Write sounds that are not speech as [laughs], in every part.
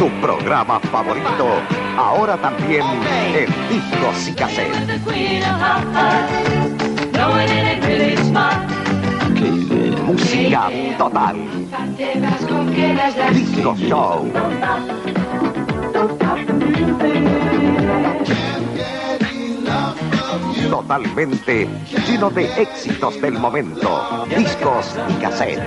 tu programa favorito, ahora también en discos y cassette. Música total. Disco Show. Totalmente lleno de éxitos del momento, discos y cassette.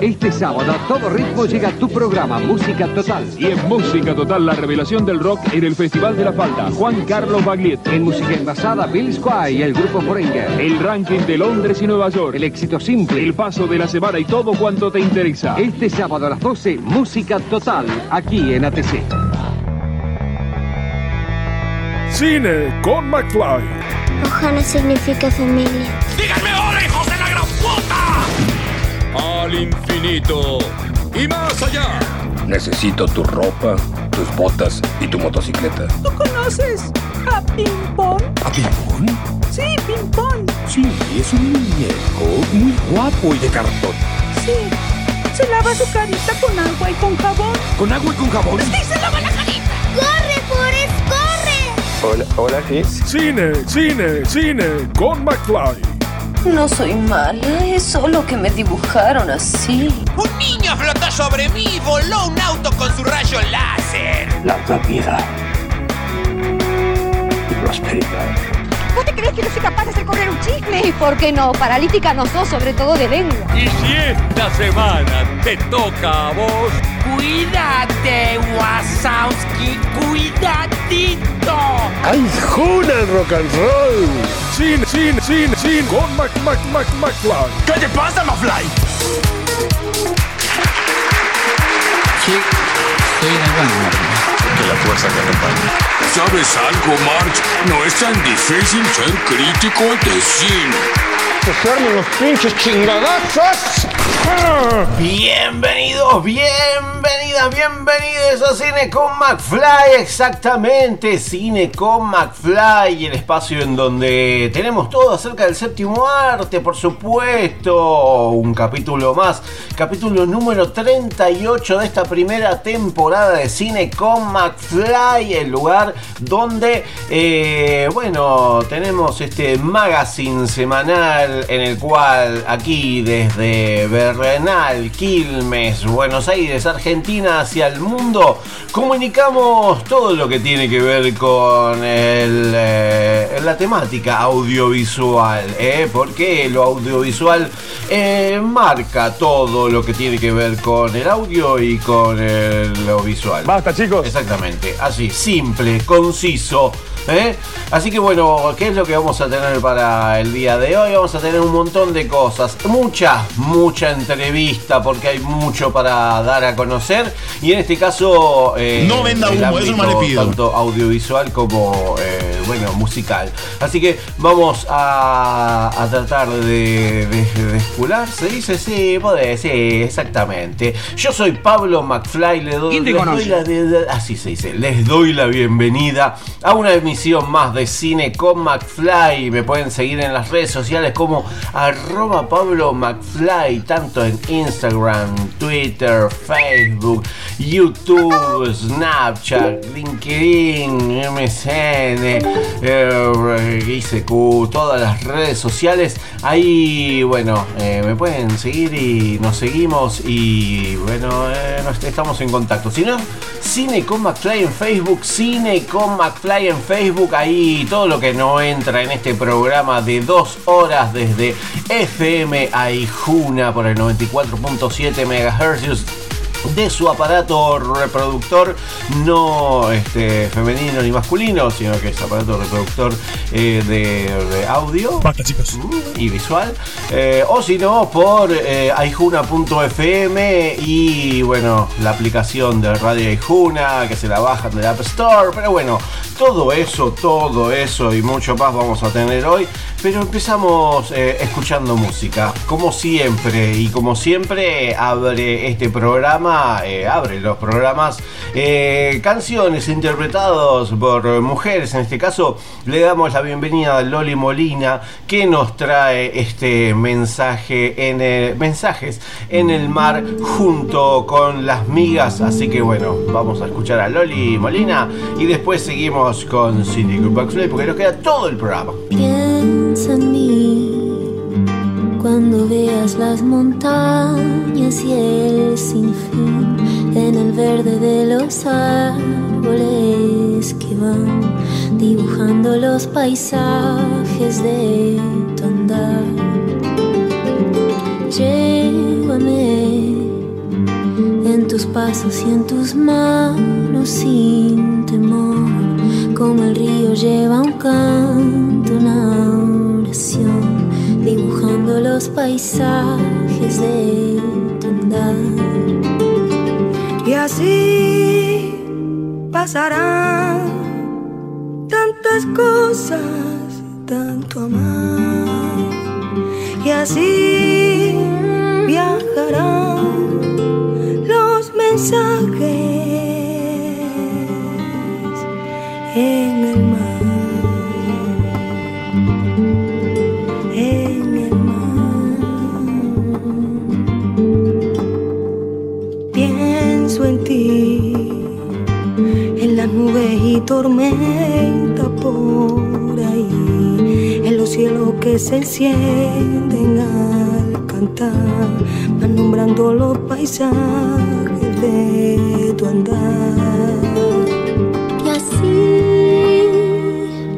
Este sábado a todo ritmo llega tu programa Música Total. Y en Música Total, la revelación del rock en el Festival de la Falda, Juan Carlos Baglietto. En música envasada, Bill Squire y el grupo Forenger. El ranking de Londres y Nueva York. El éxito simple. El paso de la semana y todo cuanto te interesa. Este sábado a las 12, Música Total, aquí en ATC. Cine con McFly. Ohana significa familia. ¡Díganme Al infinito y más allá. Necesito tu ropa, tus botas y tu motocicleta. ¿Tú conoces a Ping Pong? ¿A Ping Pong? Sí, Ping Pong. Sí, es un muñeco muy guapo y de cartón. Sí. Se lava su carita con agua y con jabón. ¿Con agua y con jabón? Sí, se lava la carita. ¡Corre, Forrest, corre! Hola, hola, sí. Cine, cine, cine con McFly. No soy mala, es solo que me dibujaron así. Un niño flotó sobre mí y voló un auto con su rayo láser. Larga vida y prosperidad. ¿Vos te crees que no soy capaz de hacer correr un chisme? ¿Y por qué no? Paralítica no sos, sobre todo de lengua. Y si esta semana te toca a vos, Cuídate, Wasowski, cuidadito. ¡Ay, Juna el rock and roll! Cine, cine, cine, cine con Mac, Mac, Mac, McFly. ¿Qué te pasa, Mafly? Sí, estoy en el baño. Que la fuerza te acompañe. ¿Sabes algo, March? No es tan difícil ser crítico de cine. Los pinches chingadazos. Bienvenidos, bienvenidas, bienvenidos a Cine con McFly, exactamente, Cine con McFly, el espacio en donde tenemos todo acerca del séptimo arte, por supuesto, un capítulo más, capítulo número 38 de esta primera temporada de Cine con McFly, el lugar donde, eh, bueno, tenemos este magazine semanal en el cual aquí desde Bernal, Quilmes, Buenos Aires, Argentina hacia el mundo, comunicamos todo lo que tiene que ver con el, eh, la temática audiovisual, ¿eh? porque lo audiovisual eh, marca todo lo que tiene que ver con el audio y con el, lo visual. Basta, chicos. Exactamente, así, simple, conciso. ¿Eh? Así que bueno, ¿qué es lo que vamos a tener para el día de hoy? Vamos a tener un montón de cosas, mucha, mucha entrevista, porque hay mucho para dar a conocer. Y en este caso, eh, No venda humo, eso ámbito no le pido. Tanto audiovisual como, eh, bueno, musical. Así que vamos a, a tratar de, de, de descular, ¿se dice? Sí, podés, sí, exactamente. Yo soy Pablo McFly, le doy, ¿Quién te les doy conoce? la, de- de- así se dice, les doy la bienvenida a una emisión más de Cine con McFly. Me pueden seguir en las redes sociales como arroba Pablo McFly, tanto en Instagram, Twitter, Facebook, YouTube, Snapchat, LinkedIn, MSN, eh, ICQ, todas las redes sociales. Ahí, bueno, eh, me pueden seguir y nos seguimos y bueno, eh, estamos en contacto. Si no, Cine con McFly en Facebook, Cine con McFly en Facebook, ahí todo lo que no entra en este programa de dos horas desde FM Aijuna por el 94.7 MHz de su aparato reproductor no este, femenino ni masculino, sino que es aparato reproductor eh, de, de audio Basta, chicos. y visual, eh, o si no por eh, aijuna.fm y bueno, la aplicación de Radio Aijuna que se la bajan del App Store, pero bueno, todo eso, todo eso y mucho más vamos a tener hoy. Pero empezamos eh, escuchando música, como siempre, y como siempre abre este programa, eh, abre los programas, eh, canciones interpretados por mujeres, en este caso le damos la bienvenida a Loli Molina, que nos trae este mensaje en el, mensajes en el mar junto con las migas, así que bueno, vamos a escuchar a Loli Molina y después seguimos con Cindy Group porque nos queda todo el programa. Piensa en mí. Cuando veas las montañas y el sinfín en el verde de los árboles que van dibujando los paisajes de tu andar. Llévame en tus pasos y en tus manos sin temor, como el río lleva un canto, dibujando los paisajes de tu andar. Y así pasarán tantas cosas, tanto amar. Y así viajarán los mensajes en el En ti, en las nubes y tormenta por ahí, en los cielos que se encienden al cantar, van nombrando los paisajes de tu andar. Y así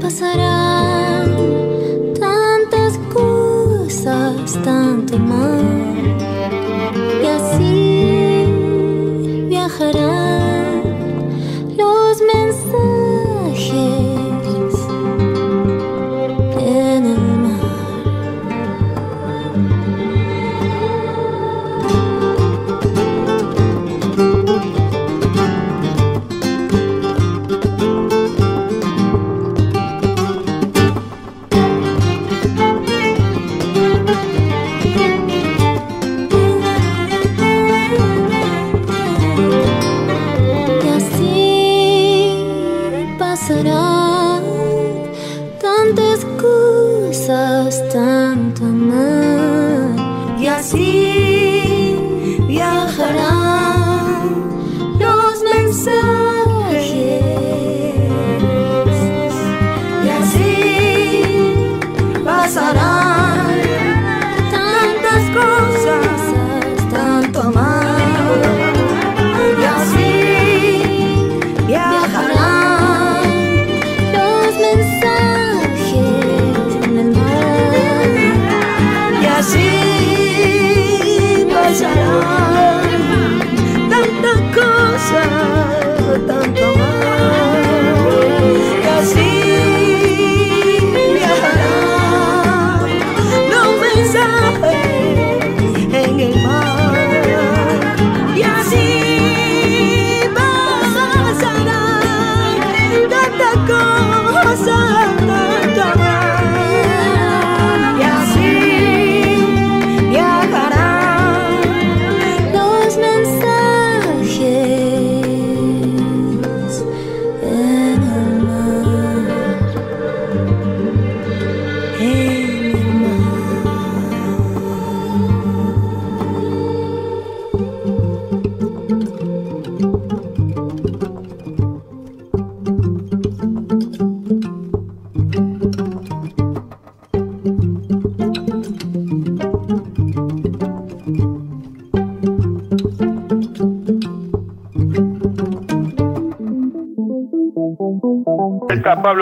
pasarán tantas cosas, tanto más.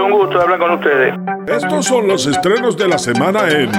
Un gusto hablar con ustedes. Estos son los estrenos de la semana en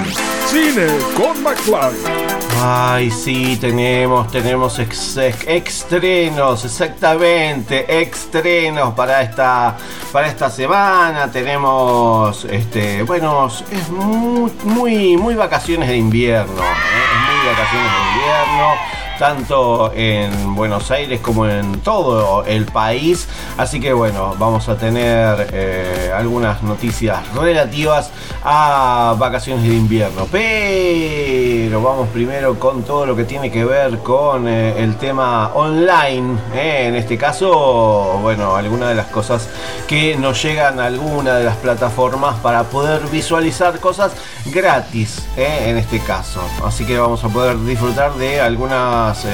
Cine con McFly. Ay, sí, tenemos, tenemos ex- ex- estrenos, exactamente, estrenos para esta, para esta semana. Tenemos, este, bueno, es muy, muy, muy vacaciones de invierno, ¿eh? es muy vacaciones de invierno. tanto en Buenos Aires como en todo el país. Así que bueno, vamos a tener eh, algunas noticias relativas a vacaciones de invierno. Pero vamos primero con todo lo que tiene que ver con eh, el tema online. eh. En este caso, bueno, algunas de las cosas que nos llegan a alguna de las plataformas para poder visualizar cosas gratis, en este caso. Así que vamos a poder disfrutar de algunas,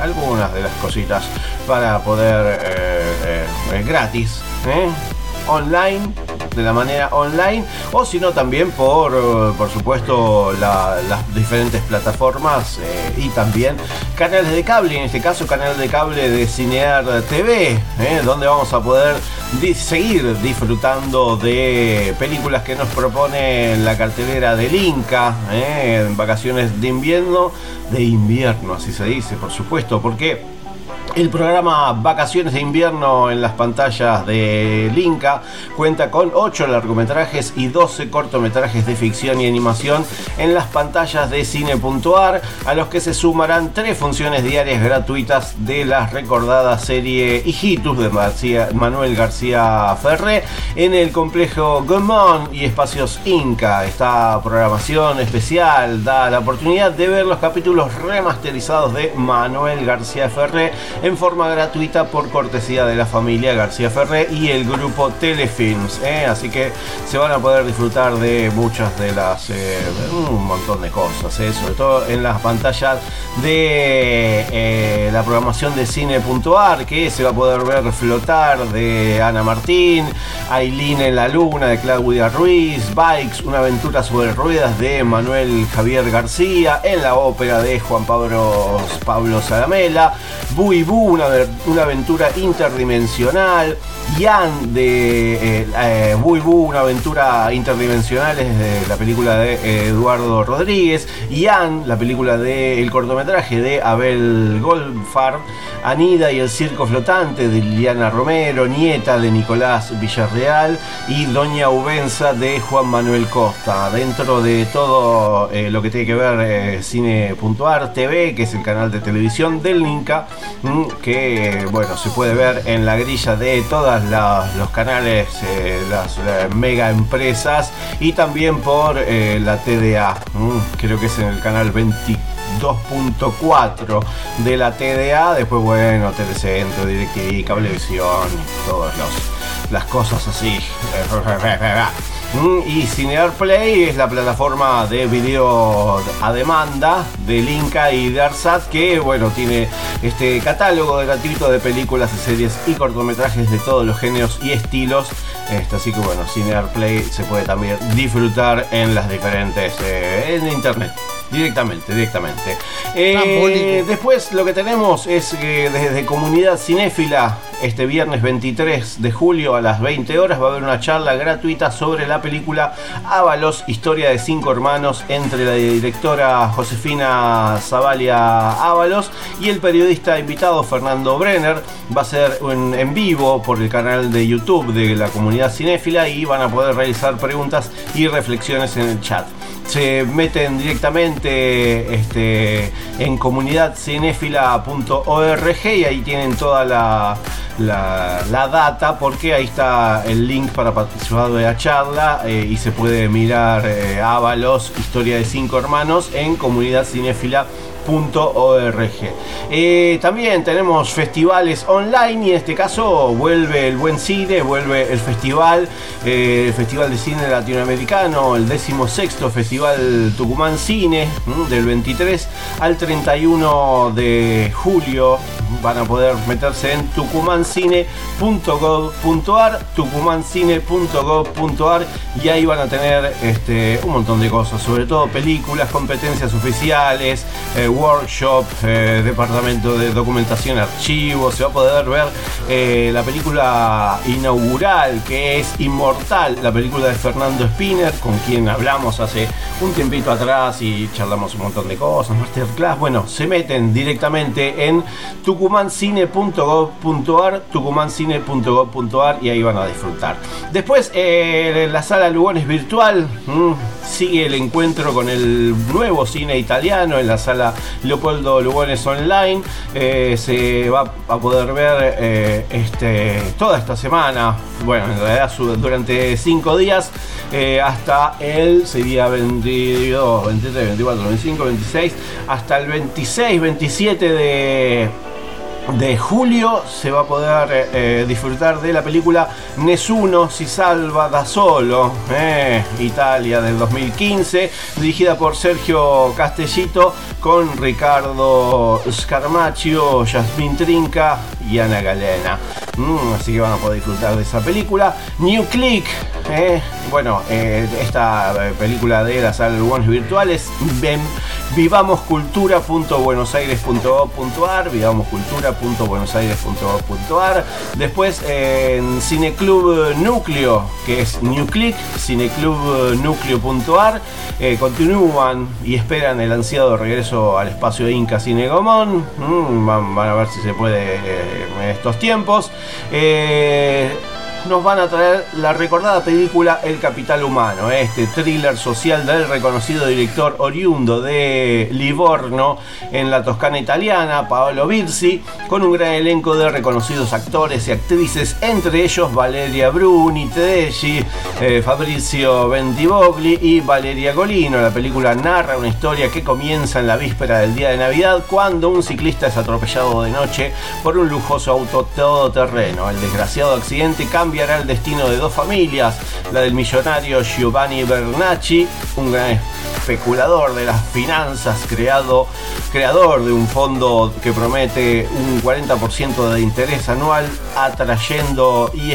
algunas de las cositas para poder gratis, eh, online de la manera online o si no también por eh, por supuesto la- las diferentes plataformas eh, y también canales de cable en este caso canal de cable de Cinear TV donde vamos a poder seguir disfrutando de películas que nos propone la cartelera del Inca en vacaciones de invierno de invierno así se dice por supuesto porque el programa Vacaciones de Invierno en las pantallas de Inca cuenta con 8 largometrajes y 12 cortometrajes de ficción y animación en las pantallas de cine.ar, a los que se sumarán tres funciones diarias gratuitas de la recordada serie Hijitus de Manuel García Ferré en el complejo Gomón y Espacios Inca. Esta programación especial da la oportunidad de ver los capítulos remasterizados de Manuel García Ferré en forma gratuita por cortesía de la familia García Ferré y el grupo Telefilms. ¿eh? Así que se van a poder disfrutar de muchas de las, eh, un montón de cosas, ¿eh? sobre todo en las pantallas de la programación de cine.ar que se va a poder ver flotar de Ana Martín, Aileen en la Luna de Claudia Ruiz, Bikes, una aventura sobre ruedas de Manuel Javier García, en la ópera de Juan Pablo, Pablo Salamela, Bui Una, una aventura interdimensional, Yan de eh, eh, Bui Bu, una aventura interdimensional es de la película de eh, Eduardo Rodríguez, Yan, la película de el cortometraje de Abel Goldfarb, Anida y el circo flotante de Liliana Romero, nieta de Nicolás Villarreal y Doña Ubenza de Juan Manuel Costa. Dentro de todo eh, lo que tiene que ver eh, Cine.ar TV, que es el canal de televisión del Inca, que bueno, se puede ver en la grilla de todos los canales, eh, las eh, mega empresas y también por eh, la TDA, mm, creo que es en el canal 22.4 de la TDA, después bueno, Telecentro, DirecTV, Cablevisión, todas las cosas así. [laughs] Mm, Y Cinear Play es la plataforma de video a demanda del Inca y de Arsat que bueno tiene este catálogo gratuito de películas series y cortometrajes de todos los géneros y estilos. Este, así que bueno, Cinear Play se puede también disfrutar en las diferentes eh, en internet. Directamente, directamente. Eh, después lo que tenemos es que desde Comunidad Cinéfila, este viernes 23 de julio a las 20 horas va a haber una charla gratuita sobre la película Ábalos, historia de cinco hermanos entre la directora Josefina Zavalia Ábalos y el periodista invitado Fernando Brenner. Va a ser en, en vivo por el canal de YouTube de la Comunidad Cinéfila y van a poder realizar preguntas y reflexiones en el chat se meten directamente este, en comunidadcinéfila.org y ahí tienen toda la, la, data porque ahí está el link para participar de la charla eh, y se puede mirar eh, Historia de Cinco Hermanos en comunidadcinéfila.org. Eh, también tenemos festivales online y en este caso vuelve el buen cine, vuelve el festival, eh, el Festival de Cine Latinoamericano, el 16 Festival Tucumán Cine, del 23 al 31 de julio. Van a poder meterse en tucumancine.gov.ar, tucumancine.gov.ar y ahí van a tener este, un montón de cosas, sobre todo películas, competencias oficiales, eh, workshop, eh, departamento de documentación, archivos, se va a poder ver eh, la película inaugural que es Inmortal, la película de Fernando Spinner, con quien hablamos hace un tiempito atrás y charlamos un montón de cosas, masterclass, bueno, se meten directamente en tucumancine.gov.ar, tucumancine.gov.ar y ahí van a disfrutar. Después, eh, la sala Lugones virtual, mm, sigue el encuentro con el nuevo cine italiano en la sala Leopoldo Lugones Online. Eh, se va a poder ver eh, este, toda esta semana, bueno, en realidad durante cinco días, eh, hasta el, sería 22, 23, 24, 25, 26, hasta el 26, 27 de de julio se va a poder eh, eh, disfrutar de la película Nessuno si salva da solo, eh, Italia del 2015, dirigida por Sergio Castellito con Ricardo Scarmaccio, Yasmin Trinca y Ana Galena. Mm, así que van a poder disfrutar de esa película. New Click, eh, bueno, eh, esta eh, película de las álbumes virtuales, ven, vivamoscultura.buenosaires.gov.ar, vivamoscultura.buenosaires.gov.ar. Después en Cineclub Núcleo, que es New Click, cineclubnucleo.ar, eh, continúan y esperan el ansiado regreso al espacio Inca Cine Gomón. Mm, van, a ver si se puede en estos tiempos. Eh, nos van a traer la recordada película El Capital Humano, este thriller social del reconocido director oriundo de Livorno en la Toscana italiana, Paolo Birsi, con un gran elenco de reconocidos actores y actrices, entre ellos Valeria Bruni, Tedeschi, eh, Fabrizio Bentivogli y Valeria Golino. La película narra una historia que comienza en la víspera del día de Navidad cuando un ciclista es atropellado de noche por un lujoso auto todoterreno. El desgraciado accidente cambiará el destino de dos familias, la del millonario Giovanni Bernacci, un gran especulador de las finanzas, creado, creador de un fondo que promete un 40% de interés anual, atrayendo y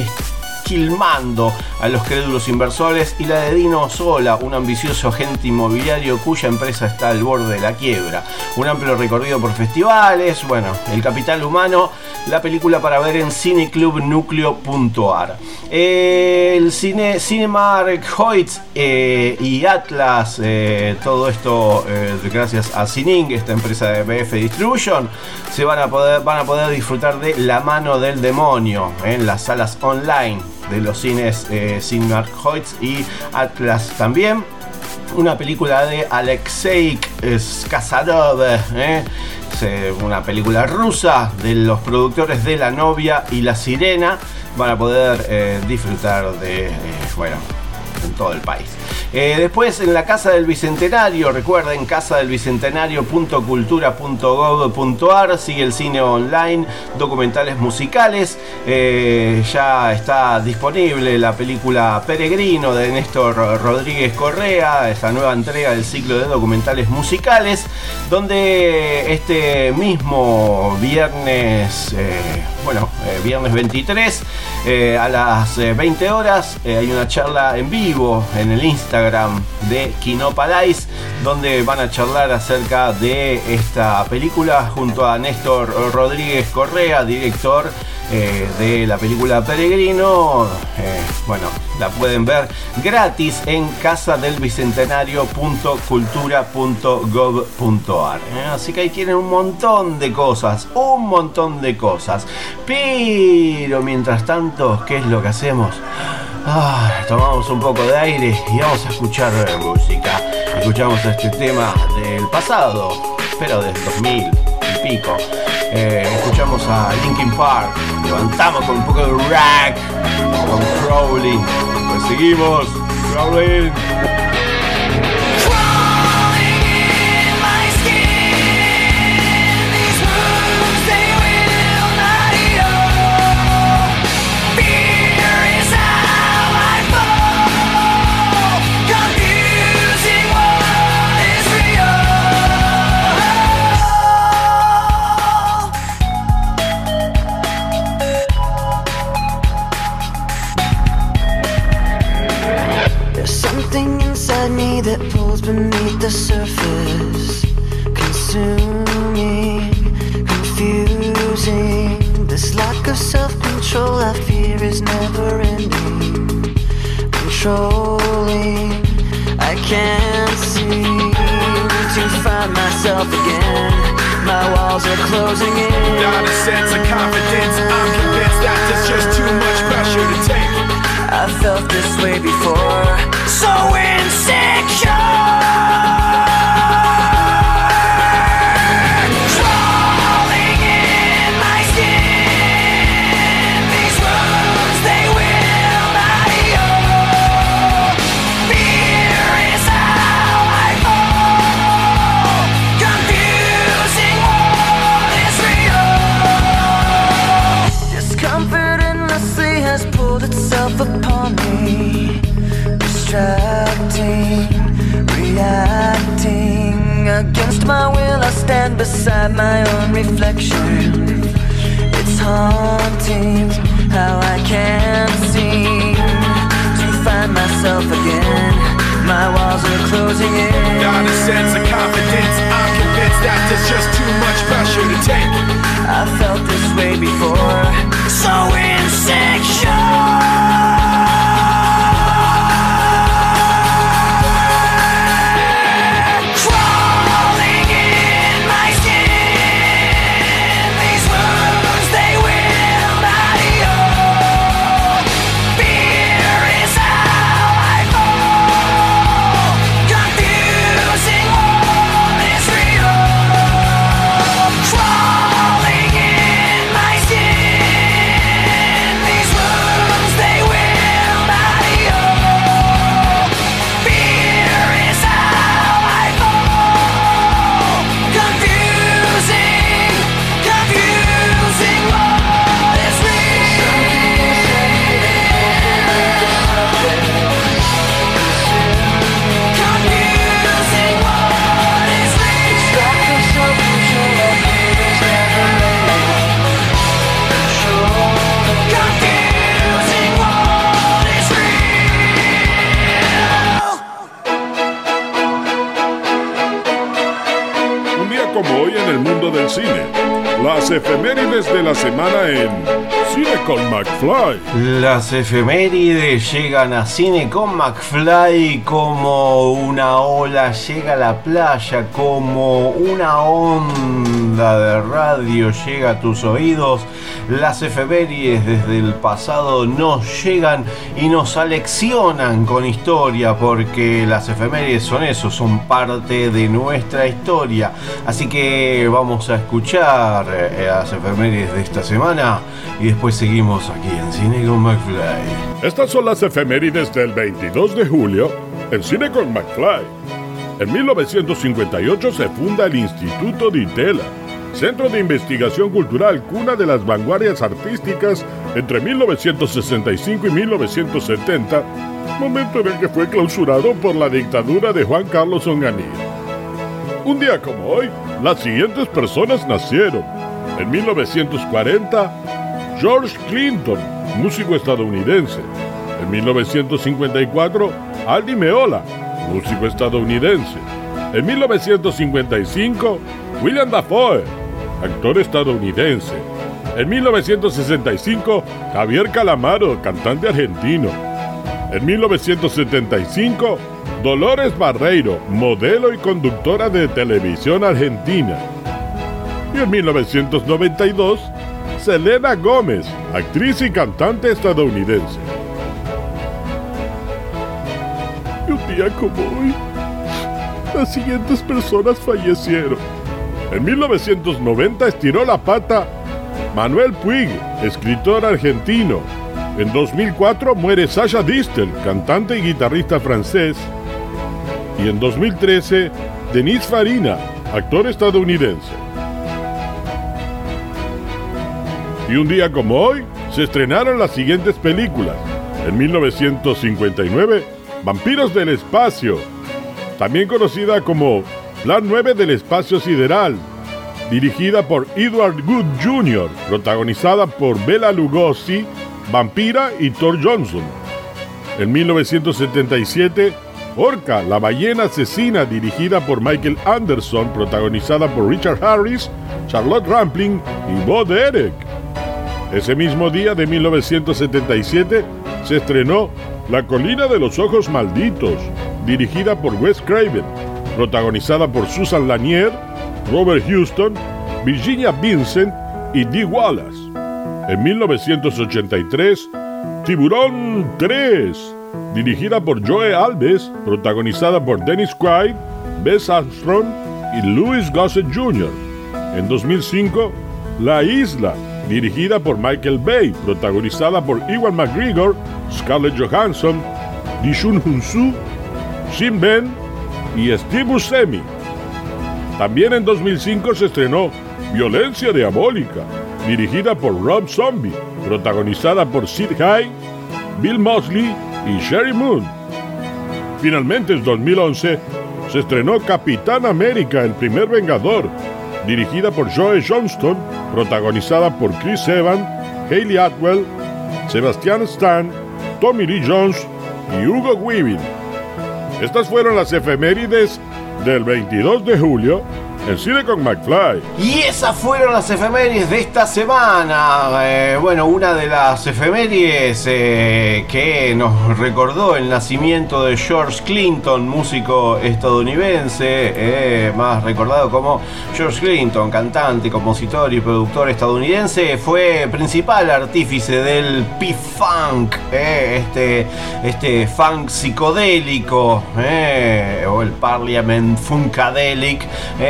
esquilmando a los crédulos inversores, y la de Dino Sola, un ambicioso agente inmobiliario cuya empresa está al borde de la quiebra. Un amplio recorrido por festivales, bueno, El Capital Humano, la película para ver en cineclubnucleo.ar. El cine Cinemark Hoyts eh, y Atlas, eh, todo esto eh, gracias a Cining, esta empresa de BF Distribution, se van a poder, van a poder disfrutar de La mano del demonio en las salas online de los cines eh, Cinemark Hoyts y Atlas también una película de Alexei Skazarov, ¿eh? Eh, una película rusa de los productores de La novia y La sirena. Van a poder eh, disfrutar de, eh, bueno, en todo el país. Eh, después en la Casa del Bicentenario, recuerden casadelbicentenario.cultura.gov.ar, sigue el cine online, documentales musicales, eh, ya está disponible la película Peregrino de Néstor Rodríguez Correa, esta nueva entrega del ciclo de documentales musicales, donde este mismo viernes, eh, bueno, viernes 23, eh, a las eh, 20 horas, hay una charla en vivo en el Instagram de Kinopalais, donde van a charlar acerca de esta película junto a Néstor Rodríguez Correa, director eh, de la película Peregrino. Eh, bueno, la pueden ver gratis en casadelbicentenario.cultura.gov.ar. ¿eh? Así que ahí tienen un montón de cosas, un montón de cosas. Pero mientras tanto, ¿qué es lo que hacemos? Ah, tomamos un poco de aire y vamos a escuchar eh, música. Escuchamos este tema del pasado, pero del 2000 y pico. Eh, escuchamos a Linkin Park, levantamos con un poco de rack, con Crowley. Pues seguimos. the surface, consuming, confusing. This lack of self control I fear is never ending. Controlling, I can't seem to find myself again. My walls are closing in. Not a sense of confidence, I'm convinced that there's just too much I felt this way before. So insecure. Against my will, I stand beside my own reflection. It's haunting how I can't seem to find myself again. My walls are closing in. Not a sense of confidence. I'm convinced that there's just too much pressure to take. I felt this way before. So insecure. De la semana en con McFly. Las efemérides llegan a cine con McFly como una ola llega a la playa, como una onda de radio llega a tus oídos. Las efemérides desde el pasado nos llegan y nos aleccionan con historia porque las efemérides son eso, son parte de nuestra historia. Así que vamos a escuchar eh, las efemérides de esta semana y después seguimos aquí en Cine con McFly. Estas son las efemérides del 22 de julio en Cine con McFly. En 1958 se funda el Instituto de Itela, Centro de Investigación Cultural, cuna de las vanguardias artísticas entre 1965 y 1970, momento en el que fue clausurado por la dictadura de Juan Carlos Onganía. Un día como hoy, las siguientes personas nacieron. En 1940, George Clinton, músico estadounidense. En 1954, Aldi Meola, músico estadounidense. En 1955, William Dafoe, actor estadounidense. En 1965, Javier Calamaro, cantante argentino. En 1975, Dolores Barreiro, modelo y conductora de televisión argentina. Y en 1992, Selena Gómez, actriz y cantante estadounidense. Y un día como hoy, las siguientes personas fallecieron. En 1990 estiró la pata Manuel Puig, escritor argentino. En 2004 muere Sasha Distel, cantante y guitarrista francés. Y en 2013, Denis Farina, actor estadounidense. Y un día como hoy, se estrenaron las siguientes películas. En 1959, Vampiros del Espacio, también conocida como Plan 9 del Espacio Sideral, dirigida por Edward Good Jr., protagonizada por Bela Lugosi, Vampira y Thor Johnson. En 1977, Orca, la ballena asesina, dirigida por Michael Anderson, protagonizada por Richard Harris, Charlotte Rampling y Bo Derek. Ese mismo día de 1977 se estrenó La colina de los ojos malditos, dirigida por Wes Craven, protagonizada por Susan Lanier, Robert Houston Virginia Vincent y Dee Wallace. En 1983, Tiburón 3, dirigida por Joe Alves, protagonizada por Dennis Quaid, Bess Armstrong y Louis Gossett Jr. En 2005, La Isla, dirigida por Michael Bay, protagonizada por Iwan McGregor, Scarlett Johansson, Dishun Hunsu, Shin Ben y Steve Buscemi. También en 2005 se estrenó Violencia Diabólica, dirigida por Rob Zombie, protagonizada por Sid Haig, Bill Mosley y Sherry Moon. Finalmente en 2011 se estrenó Capitán América, el primer Vengador, dirigida por Joe Johnston, protagonizada por Chris Evans, Hayley Atwell, Sebastian Stan, Tommy Lee Jones y Hugo Weaving. Estas fueron las efemérides del 22 de julio en Cine con McFly. Y esas fueron las efemérides de esta semana. Eh, bueno, una de las efemérides eh, que nos recordó el nacimiento de George Clinton, músico estadounidense, eh, más recordado como George Clinton, cantante, compositor y productor estadounidense, fue principal artífice del P-Funk, este, este funk psicodélico, o el Parliament Funkadelic,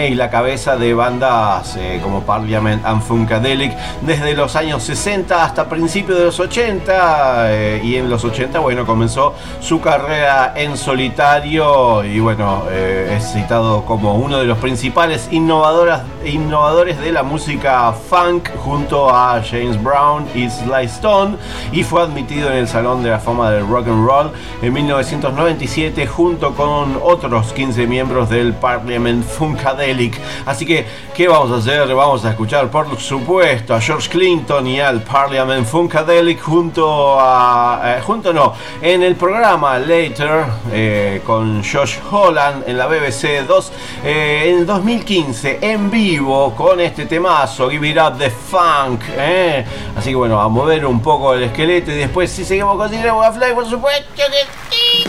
y la cabeza de bandas eh, como Parliament and Funkadelic desde los años 60 hasta principios de los 80 eh, y en los 80 bueno comenzó su carrera en solitario y bueno eh, es citado como uno de los principales innovadoras, innovadores de la música funk junto a James Brown y Sly Stone y fue admitido en el Salón de la Fama del Rock and Roll en 1997 junto con otros 15 miembros del Parliament Funkadelic Así que, ¿qué vamos a hacer? Vamos a escuchar, por supuesto, a George Clinton y al Parliament Funkadelic junto a. Eh, junto no, en el programa Later eh, con Josh Holland en la BBC 2 eh, en 2015 en vivo con este temazo, Give It Up the Funk. Así que bueno, a mover un poco el esqueleto y después, si seguimos con Cine Fly, por supuesto que sí.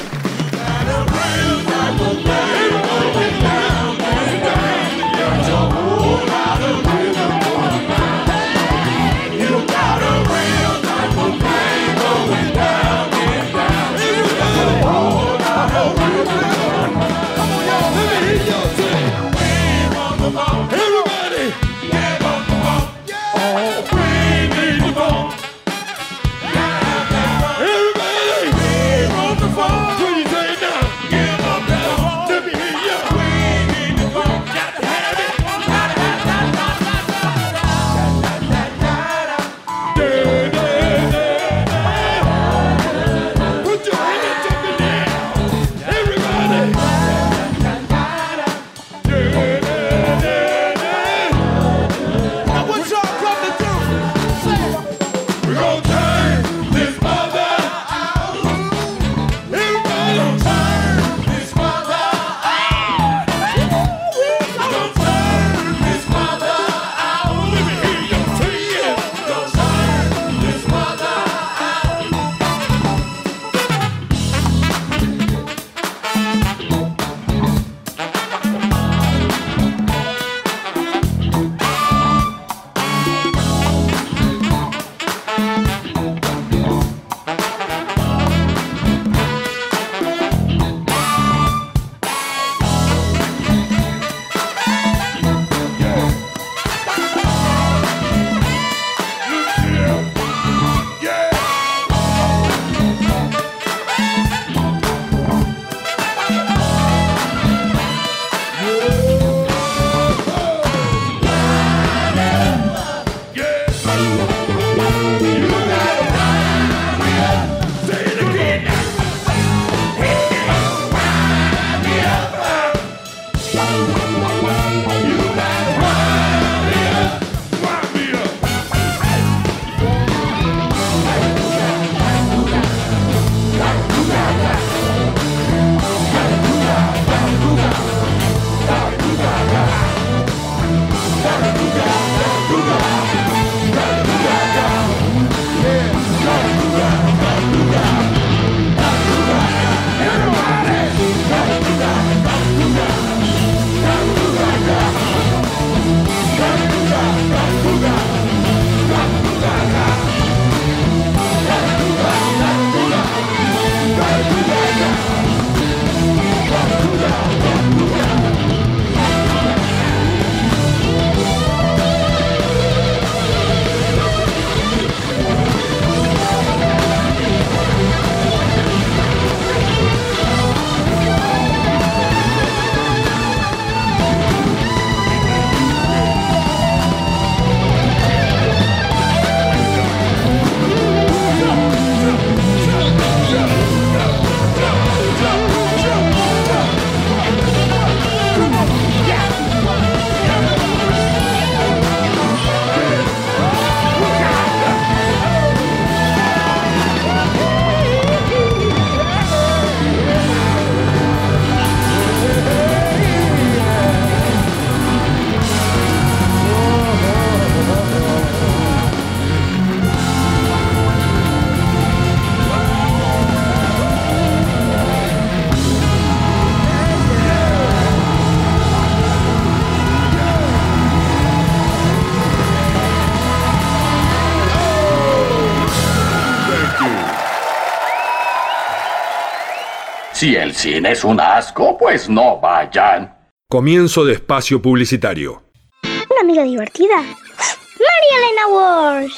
Si el cine es un asco, pues no vayan. Comienzo de espacio publicitario. Una amiga divertida. María Elena Wars.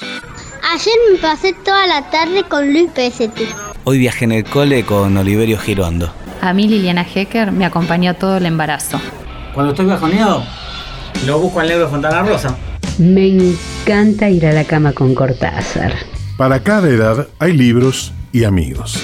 Ayer me pasé toda la tarde con Luis PST. Hoy viajé en el cole con Oliverio Girondo. A mí Liliana Hecker me acompañó todo el embarazo. Cuando estoy bajoneado, lo busco en Negro Fontana Rosa. Me encanta ir a la cama con Cortázar. Para cada edad hay libros y amigos.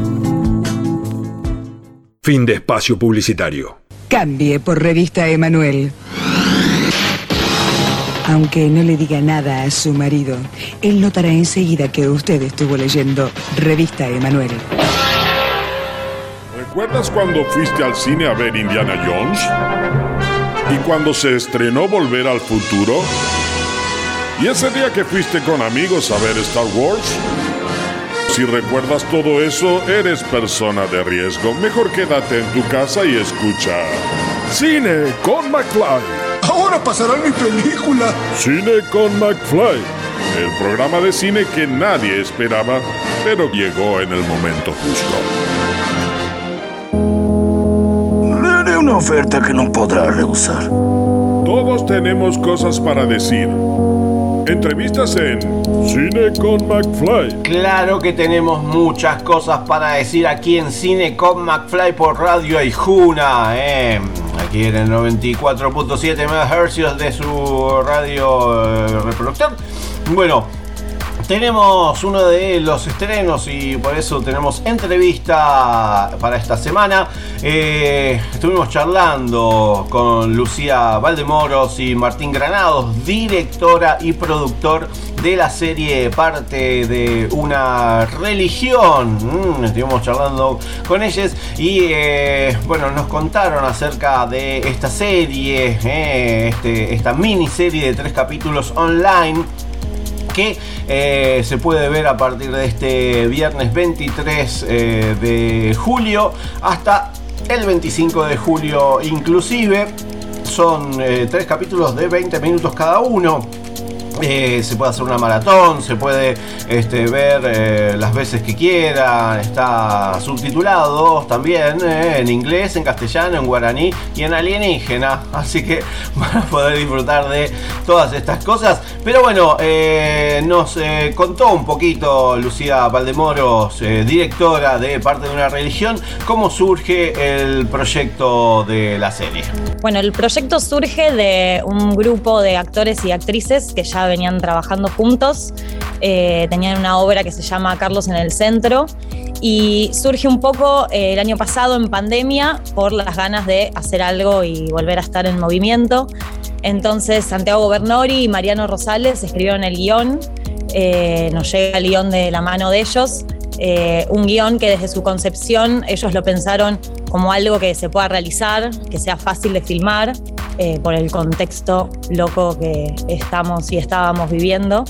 Fin de espacio publicitario. Cambie por revista Emanuel. Aunque no le diga nada a su marido, él notará enseguida que usted estuvo leyendo Revista Emanuel. ¿Recuerdas cuando fuiste al cine a ver Indiana Jones? ¿Y cuando se estrenó Volver al Futuro? ¿Y ese día que fuiste con amigos a ver Star Wars? Si recuerdas todo eso, eres persona de riesgo. Mejor quédate en tu casa y escucha. Cine con McFly. Ahora pasará mi película. Cine con McFly. El programa de cine que nadie esperaba, pero llegó en el momento justo. Le haré una oferta que no podrá rehusar. Todos tenemos cosas para decir. Entrevistas en Cine con McFly. Claro que tenemos muchas cosas para decir aquí en Cine con McFly por Radio Aijuna. Eh. Aquí en el 94.7 MHz de su radio eh, reproductor. Bueno, tenemos uno de los estrenos y por eso tenemos entrevista para esta semana. Eh, estuvimos charlando con Lucía Valdemoros y Martín Granados, directora y productor de la serie Parte de una religión. Mm, estuvimos charlando con ellos y eh, bueno, nos contaron acerca de esta serie, eh, este, esta miniserie de tres capítulos online que eh, se puede ver a partir de este viernes 23 eh, de julio hasta el 25 de julio inclusive. Son eh, tres capítulos de 20 minutos cada uno. Eh, se puede hacer una maratón, se puede este, ver eh, las veces que quiera, está subtitulado también eh, en inglés, en castellano, en guaraní y en alienígena, [laughs] así que [laughs] van a poder disfrutar de todas estas cosas. Pero bueno, nos contó un poquito Lucía Valdemoros, directora de Parte de una Religión, cómo surge el proyecto de la serie. Bueno, el proyecto surge de un grupo de actores y actrices que ya venían trabajando juntos. Eh, tenían una obra que se llama Carlos en el Centro y surge un poco eh, el año pasado en pandemia por las ganas de hacer algo y volver a estar en movimiento. Entonces Santiago Bernori y Mariano Rosales escribieron el guion, eh, nos llega el guion de la mano de ellos, eh, un guion que desde su concepción ellos lo pensaron como algo que se pueda realizar, que sea fácil de filmar, eh, por el contexto loco que estamos y estábamos viviendo.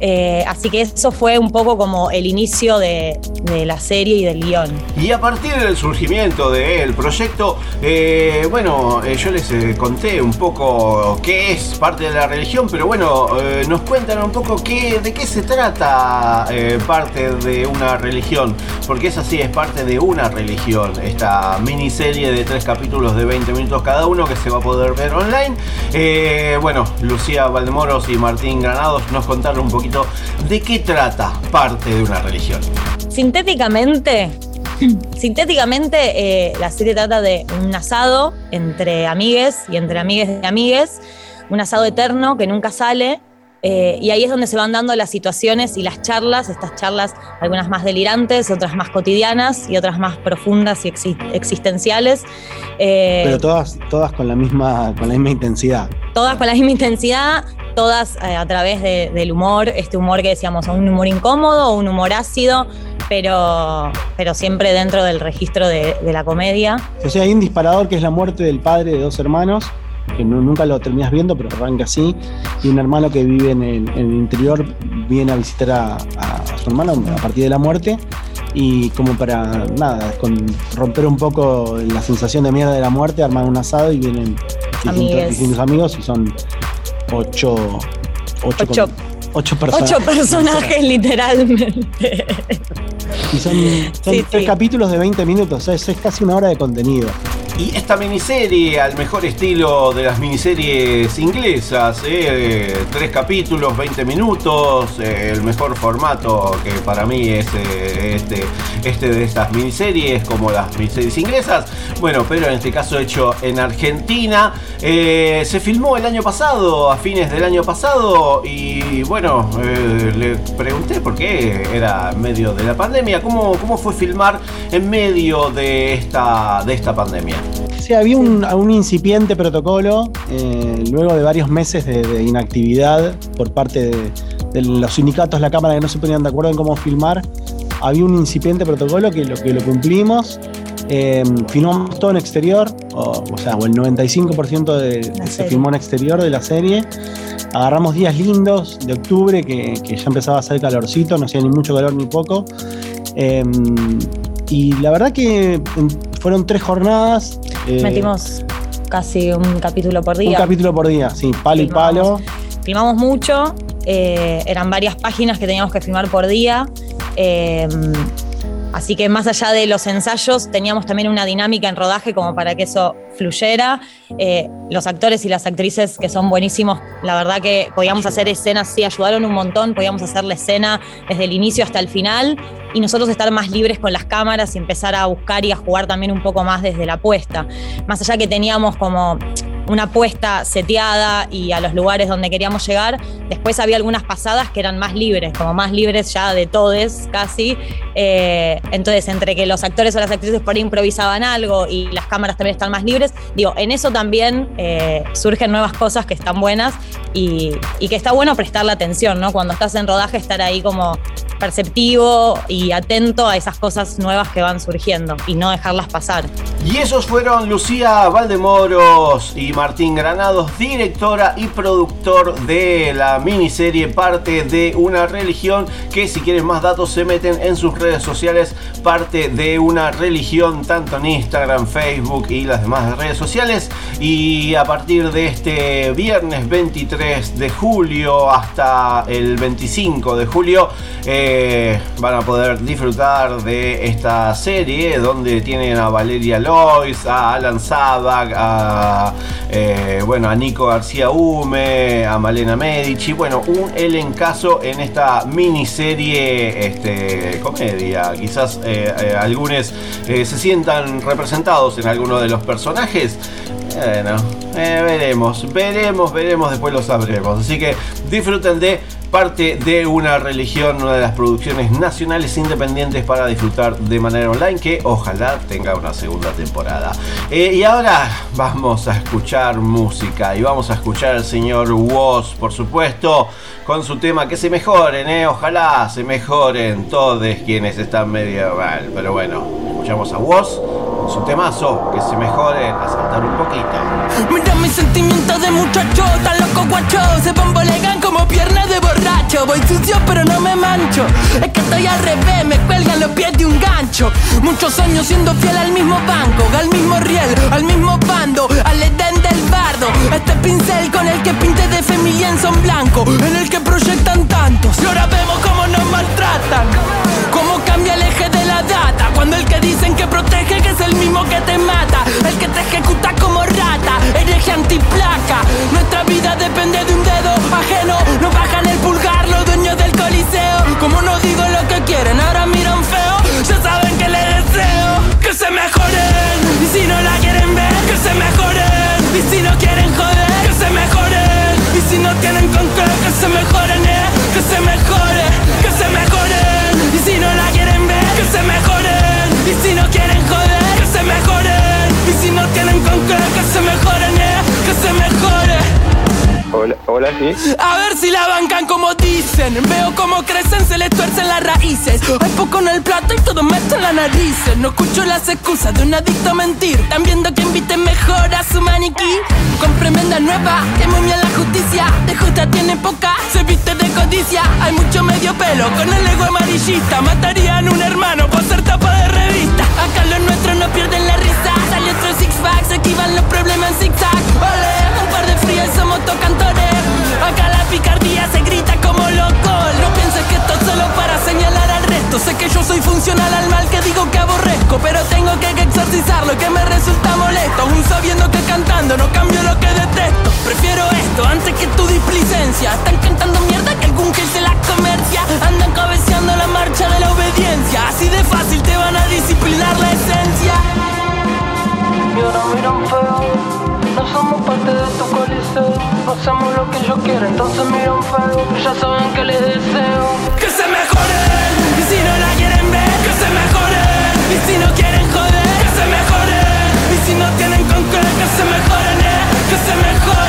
Eh, así que eso fue un poco como el inicio de, la serie y del guion. Y a partir del surgimiento del proyecto, eh, bueno, eh, yo les conté un poco qué es parte de la religión, pero bueno, nos cuentan un poco qué, de qué se trata parte de una religión, porque es así, es parte de una religión, esta miniserie de tres capítulos de 20 minutos cada uno que se va a poder ver online. Bueno, Lucía Valdemoros y Martín Granados nos contaron un poquito de qué trata parte de una religión. Sintéticamente, sintéticamente eh, la serie trata de un asado entre amigues y entre amigues de amigues, un asado eterno que nunca sale. Eh, y ahí es donde se van dando las situaciones y las charlas, estas charlas, algunas más delirantes, otras más cotidianas y otras más profundas y exi- existenciales. Eh, Pero todas, todas con la misma, con la misma intensidad. todas con la misma intensidad, todas eh, a través de- del humor, este humor que decíamos, un humor incómodo, un humor ácido, pero, pero siempre dentro del registro de, de la comedia. O sea, hay un disparador que es la muerte del padre de dos hermanos, que no- nunca lo terminas viendo, pero arranca así. Y un hermano que vive en el, en el interior viene a visitar a, a su hermano a partir de la muerte. Y como para, nada, con romper un poco la sensación de mierda de la muerte, arman un asado y vienen distintos, distintos amigos y son ocho, ocho, Ocho. con- ocho personajes literalmente. Y son, son Sí, tres sí. capítulos de 20 minutos, es casi una hora de contenido. Y esta miniserie, al mejor estilo de las miniseries inglesas, ¿eh? tres capítulos, 20 minutos, eh, el mejor formato que para mí es eh, este, este de estas miniseries, como las miniseries inglesas. Bueno, pero en este caso hecho en Argentina. Se filmó el año pasado, a fines del año pasado, y bueno, le pregunté por qué era en medio de la pandemia, cómo, cómo fue filmar en medio de esta, de esta pandemia. Sí, había un, un incipiente protocolo eh, luego de varios meses de, de inactividad por parte de, de los sindicatos, la Cámara, que no se ponían de acuerdo en cómo filmar. Había un incipiente protocolo que lo, que lo cumplimos. Eh, filmamos todo en exterior, o, o sea, o el 95% de, se filmó en exterior de la serie. Agarramos días lindos de octubre que, que ya empezaba a hacer calorcito, no hacía ni mucho calor ni poco. Eh, y la verdad que fueron tres jornadas. eh, Metimos casi un capítulo por un día. capítulo por día, sí, palo y palo. Filmamos mucho, eh, eran varias páginas que teníamos que filmar por día. eh, así que más allá de los ensayos, teníamos también una dinámica en rodaje como para que eso fluyera. Eh, los actores y las actrices que son buenísimos, la verdad que podíamos hacer escenas, sí, ayudaron un montón, podíamos hacer la escena desde el inicio hasta el final y nosotros estar más libres con las cámaras y empezar a buscar y a jugar también un poco más desde la puesta. Más allá que teníamos como una apuesta seteada y a los lugares donde queríamos llegar. Después había algunas pasadas que eran más libres, como más libres ya de todes casi. Eh, entonces, entre que los actores o las actrices por ahí improvisaban algo y las cámaras también están más libres, digo, en eso también eh, surgen nuevas cosas que están buenas y, que está bueno prestarle atención, ¿no? Cuando estás en rodaje, estar ahí como perceptivo y atento a esas cosas nuevas que van surgiendo y no dejarlas pasar. Y esos fueron Lucía Valdemoros y Martín Granados, directora y productor de la miniserie Parte de una religión, que si quieren más datos se meten en sus redes sociales, Parte de una religión, tanto en Instagram, Facebook y las demás redes sociales. Y a partir de este viernes 23 de julio hasta el 25 de julio, eh, van a poder disfrutar de esta serie donde tienen a Valeria Lois, a Alan Sabak, a, eh, bueno, a Nico García Hume, a Malena Medici, bueno, un elencazo en esta miniserie este, comedia. Quizás eh, eh, algunos se sientan representados en alguno de los personajes. Bueno, veremos, veremos, veremos, después lo sabremos. Así que disfruten de parte de una religión, una de las producciones nacionales independientes para disfrutar de manera online, que ojalá tenga una segunda temporada. Eh, y ahora vamos a escuchar música y vamos a escuchar al señor Woz, por supuesto, con su tema que se mejoren, eh, ojalá se mejoren todos quienes están medio mal. Pero bueno, escuchamos a Woz su temazo, que se mejoren a saltar un poquito. Mira mis sentimientos de muchacho, tan loco guacho. Se bombolegan como piernas de borracho. Voy sucio pero no me mancho. Es que estoy al revés, me cuelgan los pies de un gancho. Muchos años siendo fiel al mismo banco Al mismo riel, al mismo bando Al Edén del bardo. Este pincel con el que pinte de familia son blanco En el que proyectan tantos. Y ahora vemos cómo nos maltratan Cómo cambia el eje de la data Cuando el que dicen que protege que es el mismo que te mata. El que te ejecuta como rata Hereje antiplaca. Nuestra vida depende de un dedo ajeno. No bajan el pulgar los dueños del coliseo. Como no digo lo que quieren ahora miran feo. Ya saben que les deseo Que se mejoren. Y si no la quieren ver Que se mejoren. Y si no quieren joder Que se mejoren. Y si no tienen con qué Que se mejoren eh Que se mejore Y si no quieren joder Que se mejoren Y si no tienen con qué Que se mejoren eh Que se mejore Hola, hola, sí. a ver si la bancan como Veo cómo crecen, se les tuercen las raíces. Hay poco en el plato y todo meto en la nariz. No escucho las excusas de un adicto a mentir. Están viendo que invite mejor a su maniquí. Con tremenda nueva, que bien la justicia. De justa tiene poca, se viste de codicia. Hay mucho medio pelo, con el ego amarillista. Matarían un hermano por ser tapa de revista Acá los nuestros no pierden la risa. Sale otro six pack, se esquivan los problemas en zigzag Ole, un par de fríos y somos tocantores. Acá la picardía se grita como loco. No pienses que esto es solo para señalar al resto. Sé que yo soy funcional al mal que digo que aborrezco Pero tengo que exorcizarlo que me resulta molesto. Aún sabiendo que cantando no cambio lo que detesto. Prefiero esto antes que tu displicencia. Están cantando mierda que algún gil se la comercia. Andan cabeceando la marcha de la obediencia. Así de fácil te van a disciplinar la esencia. Y ahora miran feo no somos parte de tu coliseo. Hacemos lo que yo quiero, entonces miran feo Ya saben que les deseo. Que se mejoren Y si no la quieren ver Que se mejoren Y si no quieren joder Que se mejoren Y si no tienen con qué Que se mejoren, eh Que se mejore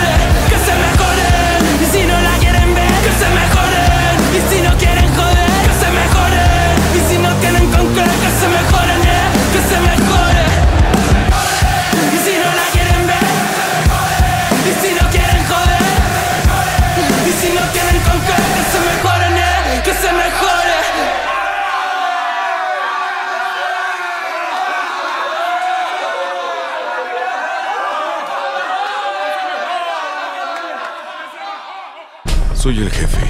Soy el jefe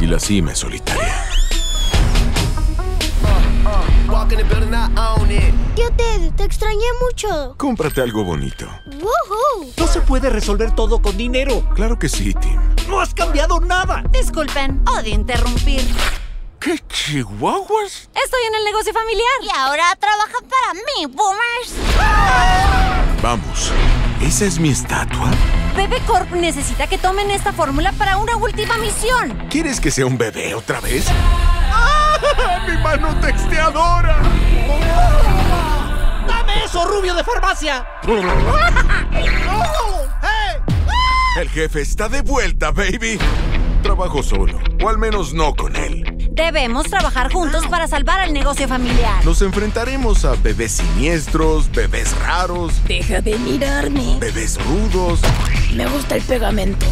y la cima es solitaria. Tío Ted, te extrañé mucho. Cómprate algo bonito. ¡Woohoo! No se puede resolver todo con dinero. Claro que sí, Tim. No has cambiado nada. Disculpen, odio interrumpir. ¿Qué chihuahuas? Estoy en el negocio familiar. Y ahora trabajan para mí, boomers. Vamos. ¿Esa es mi estatua? Bebe Corp necesita que tomen esta fórmula para una última misión. ¿Quieres que sea un bebé otra vez? ¡Ah! ¡Mi mano texteadora! ¡Dame eso, rubio de farmacia! [laughs] El jefe está de vuelta, baby. Trabajo solo, o al menos no con él. Debemos trabajar juntos para salvar al negocio familiar. Nos enfrentaremos a bebés siniestros, bebés raros, Deja de mirarme. bebés rudos Me gusta el pegamento.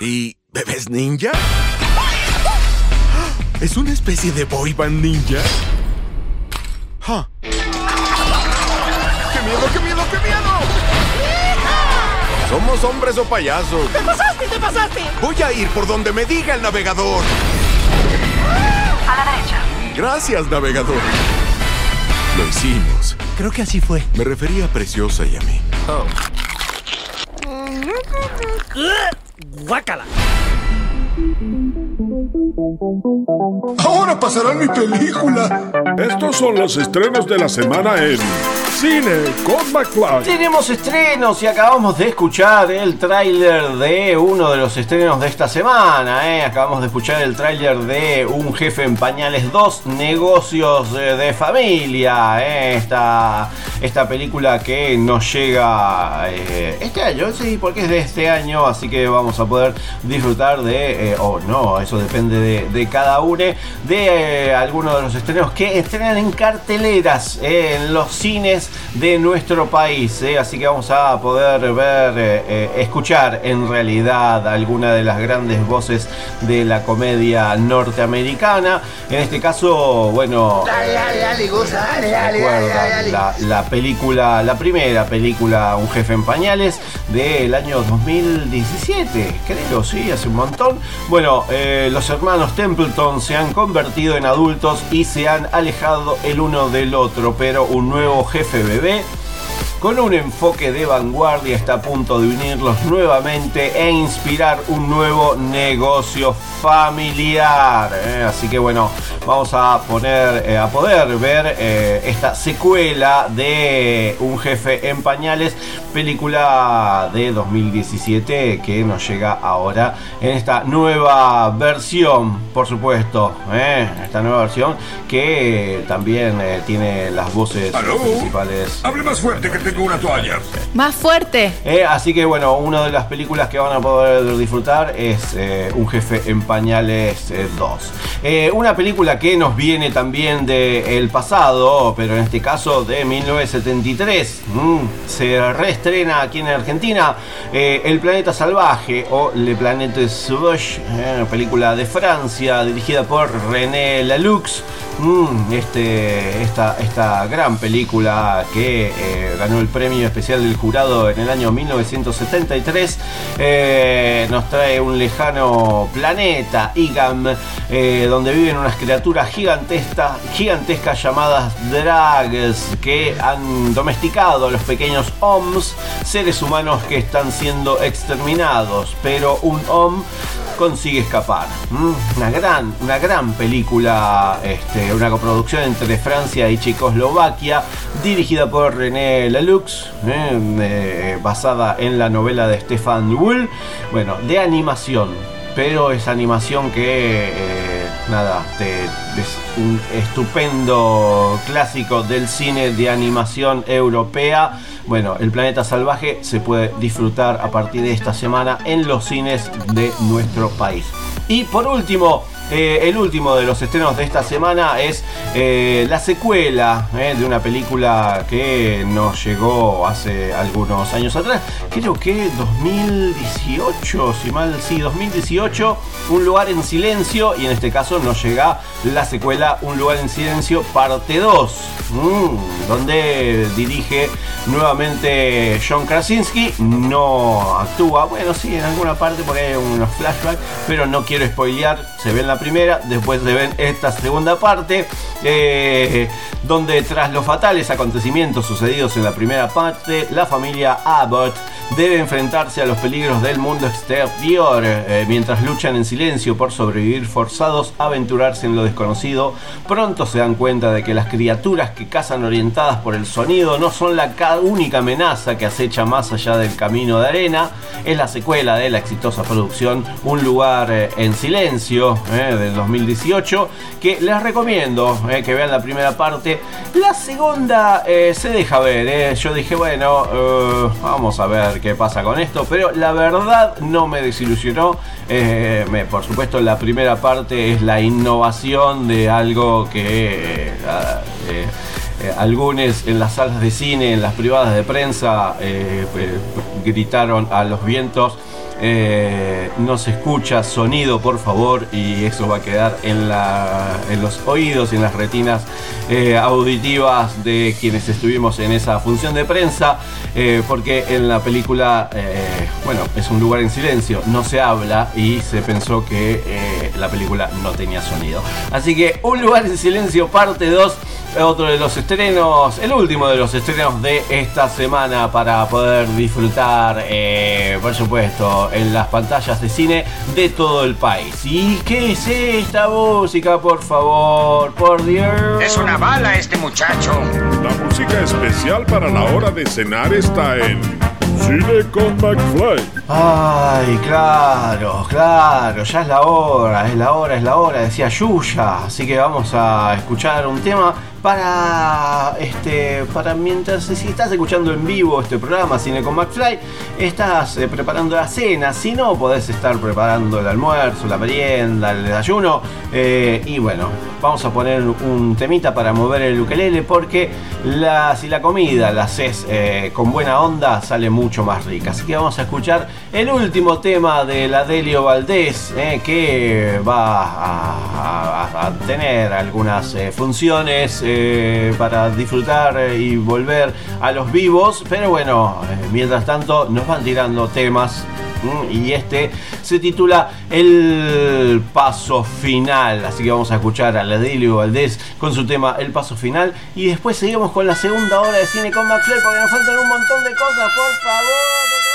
y bebés ninja. [gasps] ¿Es una especie de boy band ninja? Ja. ¡Qué miedo, qué miedo, qué miedo! ¿Somos hombres o payasos? ¡Te pasaste, te pasaste! Voy a ir por donde me diga el navegador. A la derecha. Gracias, navegador. Lo hicimos. Creo que así fue. Me refería a Preciosa y a mí. ¡Guácala! Ahora pasará mi película. Estos son los estrenos de la semana en Cine con McFly. Tenemos estrenos y acabamos de escuchar el tráiler de uno de los estrenos de esta semana. ¿eh? Acabamos de escuchar el tráiler de Un jefe en pañales 2, negocios de familia. ¿eh? Esta esta película que nos llega eh, este año, sí, porque es de este año, así que vamos a poder disfrutar de, o no, eso depende de, de cada uno, de algunos de los estrenos que estrenan en carteleras en los cines de nuestro país. eh. Así que vamos a poder ver, eh, eh, escuchar en realidad alguna de las grandes voces de la comedia norteamericana. En este caso, bueno, la, la película, la primera película Un jefe en pañales del año 2017, creo, sí, hace un montón. Bueno, eh, los hermanos Templeton se han convertido en adultos y se han alejado el uno del otro, pero un nuevo jefe bebé con un enfoque de vanguardia está a punto de unirlos nuevamente e inspirar un nuevo negocio familiar. ¿eh? Así que bueno, vamos a poner eh, a poder ver eh, esta secuela de Un jefe en pañales, película de 2017 que nos llega ahora en esta nueva versión, por supuesto, ¿eh? esta nueva versión que también eh, tiene las voces ¿Aló? principales. Hable más fuerte que tengo una toalla. Más fuerte. Eh, así que bueno, una de las películas que van a poder disfrutar es eh, Un jefe en pañales eh, 2. Eh, una película que nos viene también del pasado, pero en este caso de 1973. Mm, se reestrena aquí en Argentina eh, El planeta salvaje o Le Planète Sauvage, eh, película de Francia dirigida por René Laloux. Mm, este, esta, gran película que eh, ganó el premio especial del jurado en el año 1973 eh, nos trae un lejano planeta, Igam, eh, donde viven unas criaturas gigantescas, gigantescas llamadas Drags que han domesticado a los pequeños Oms, seres humanos que están siendo exterminados, pero un Om consigue escapar. Mm, Una gran, una gran película, este, una coproducción entre Francia y Checoslovaquia, dirigida por René Laloux, eh, eh, basada en la novela de Stefan Wool, bueno, de animación, pero es animación que, eh, nada, es un estupendo clásico del cine de animación europea. Bueno, El Planeta Salvaje se puede disfrutar a partir de esta semana en los cines de nuestro país. Y por último, eh, el último de los estrenos de esta semana es eh, la secuela eh, de una película que nos llegó hace algunos años atrás. Creo que 2018, si mal, sí, 2018, Un lugar en silencio. Y en este caso nos llega la secuela Un lugar en silencio, parte 2, mm, donde dirige nuevamente John Krasinski. No actúa, bueno, sí, en alguna parte porque hay unos flashbacks, pero no quiero spoilear. Se ve en la primera, después se ven esta segunda parte, eh, donde tras los fatales acontecimientos sucedidos en la primera parte, la familia Abbott debe enfrentarse a los peligros del mundo exterior eh, mientras luchan en silencio por sobrevivir forzados a aventurarse en lo desconocido. Pronto se dan cuenta de que las criaturas que cazan orientadas por el sonido no son la ca- única amenaza que acecha más allá del camino de arena. Es la secuela de la exitosa producción Un lugar eh, en silencio del 2018 que les recomiendo eh, que vean la primera parte. La segunda eh, se deja ver. eh. Yo dije, bueno, eh, vamos a ver qué pasa con esto, pero la verdad no me desilusionó. Eh, por supuesto, la primera parte es la innovación de algo que... eh, eh, eh, algunos en las salas de cine, en las privadas de prensa, eh, eh, gritaron a los vientos. Eh, no se escucha sonido, por favor, y eso va a quedar en, la, en los oídos y en las retinas eh, auditivas de quienes estuvimos en esa función de prensa, eh, porque en la película, eh, bueno, es un lugar en silencio, no se habla y se pensó que la película no tenía sonido. Así que un lugar en silencio, parte 2 otro de los estrenos, el último de los estrenos de esta semana para poder disfrutar, eh, por supuesto, en las pantallas de cine de todo el país. ¿Y qué es esta música, por favor? Por Dios. Es una bala este muchacho. La música especial para la hora de cenar está en Cine con McFly. Ay, claro, claro, ya es la hora, es la hora, es la hora, decía Yuya. Así que vamos a escuchar un tema para este para mientras si estás escuchando en vivo este programa Cine con McFly estás eh, preparando la cena. Si no podés estar preparando el almuerzo la merienda el desayuno. Eh, y bueno vamos a poner un temita para mover el ukelele porque la, si la comida la haces eh, con buena onda sale mucho más rica. Así que vamos a escuchar el último tema de la Delio Valdés que va a, tener algunas funciones eh, para disfrutar eh, y volver a los vivos. Pero bueno, eh, mientras tanto nos van tirando temas. Y este se titula El Paso Final. Así que vamos a escuchar a la Delio Valdés con su tema El Paso Final. Y después seguimos con la segunda hora de cine con McFly porque nos faltan un montón de cosas. Por favor.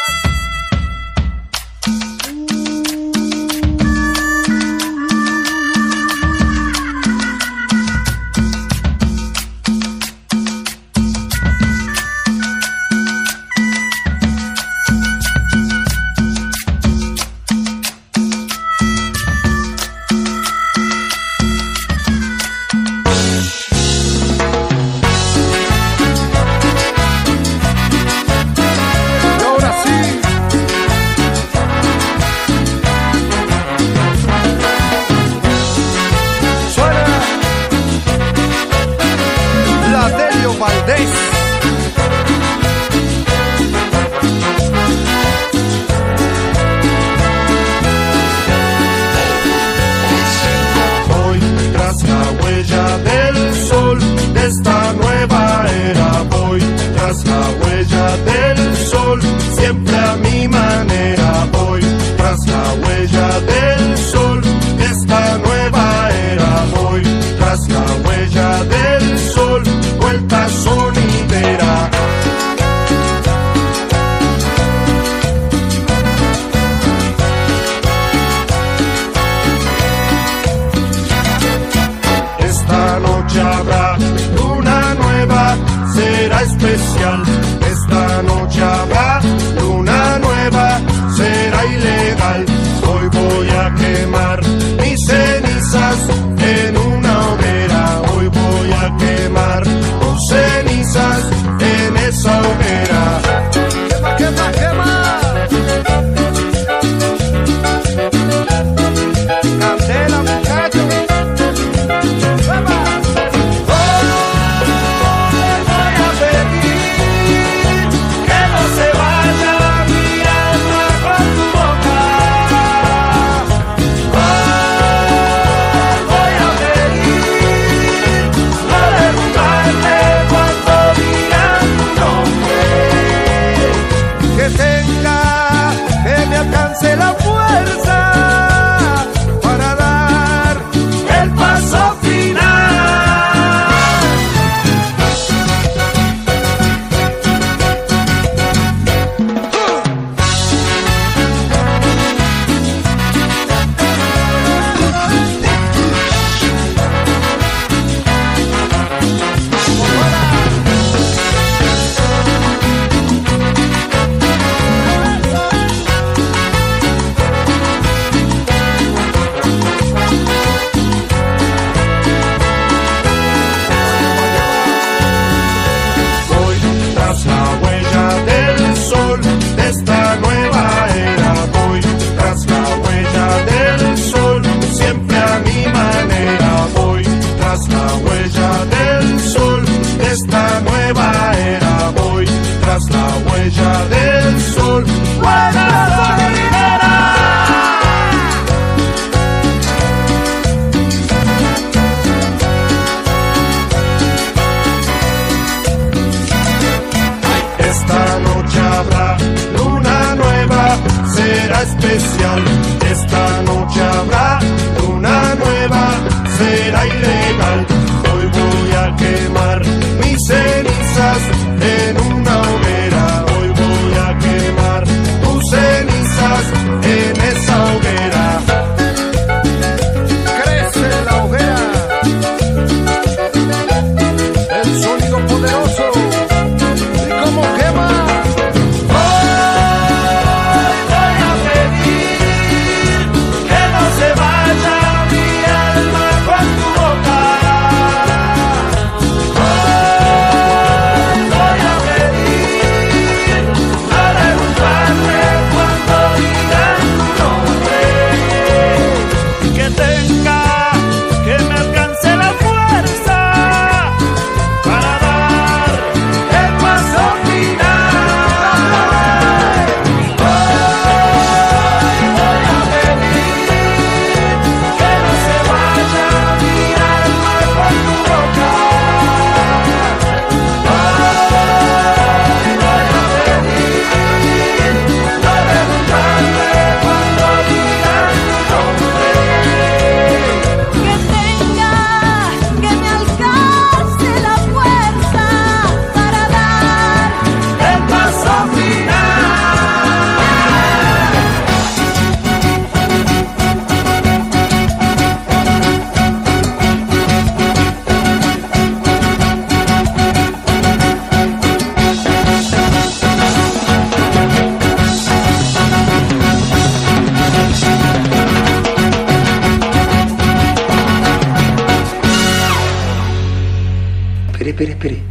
Espere.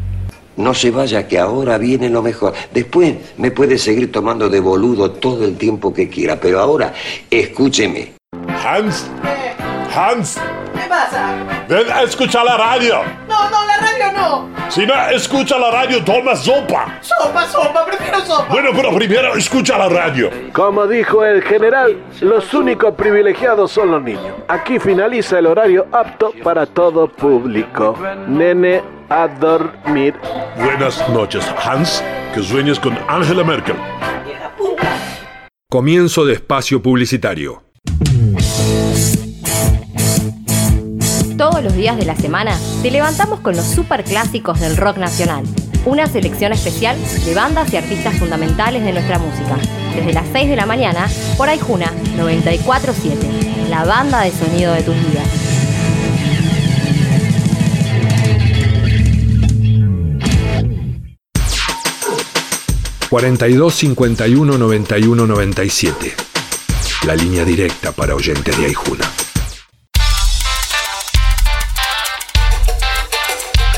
No se vaya, que ahora viene lo mejor. Después me puede seguir tomando de boludo todo el tiempo que quiera, pero ahora escúcheme. Hans, Hans, ¿Qué pasa? ven a escuchar la radio. No, no, la radio no. Si no escucha la radio, toma sopa. Sopa, sopa, prefiero sopa. Bueno, pero primero escucha la radio. Como dijo el general, los únicos privilegiados son los niños. Aquí finaliza el horario apto para todo público. Nene, a dormir. Buenas noches, Hans. Que sueñes con Angela Merkel. Comienzo de espacio publicitario. Todos los días de la semana te levantamos con los superclásicos del rock nacional. Una selección especial de bandas y artistas fundamentales de nuestra música. Desde las 6 de la mañana por Aijuna 947, la banda de sonido de tus vidas. ...42 51 91 97... ...la línea directa para oyentes de Aijuna.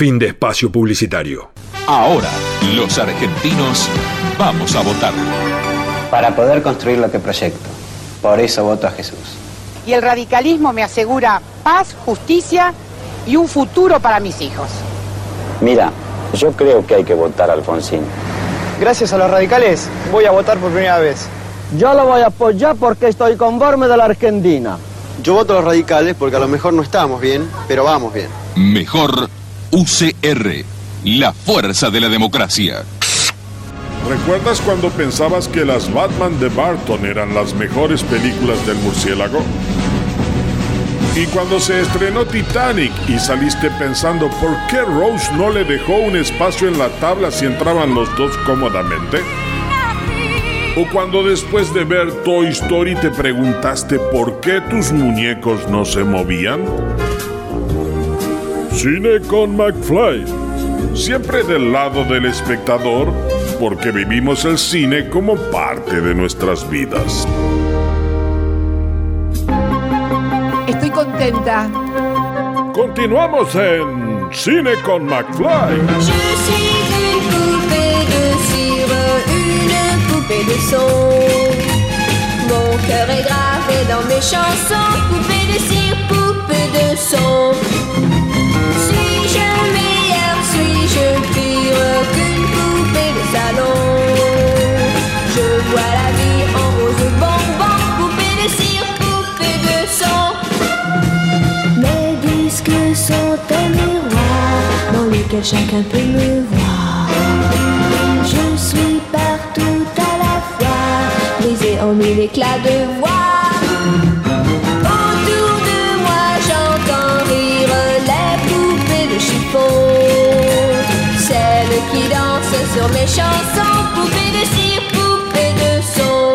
Fin de espacio publicitario. Ahora, los argentinos vamos a votar. Para poder construir lo que proyecto. Por eso voto a Jesús. Y el radicalismo me asegura paz, justicia y un futuro para mis hijos. Mira, yo creo que hay que votar a Alfonsín. Gracias a los radicales voy a votar por primera vez. Yo lo voy a apoyar porque estoy conforme de la Argentina. Yo voto a los radicales porque a lo mejor no estamos bien, pero vamos bien. Mejor UCR, la fuerza de la democracia. ¿Recuerdas cuando pensabas que las Batman de Barton eran las mejores películas del murciélago? Y cuando se estrenó Titanic y saliste pensando por qué Rose no le dejó un espacio en la tabla si entraban los dos cómodamente? ¿O cuando después de ver Toy Story te preguntaste por qué tus muñecos no se movían? Cine con McFly. Siempre del lado del espectador, porque vivimos el cine como parte de nuestras vidas. Estoy contenta. Continuamos en Cine con McFly. Je suis une poupée de cire, une poupée de son. Mon cœur est gravé dans mes chansons, poupée de cire, poupée de son. Je vois la vie en rose bonbon, poupée de cire, poupée de son. Mes disques sont un miroir dans lequel chacun peut me voir. Je suis partout à la fois, brisée en mille éclats de voix. Sur mes chansons, poupées de cire, poupées de son.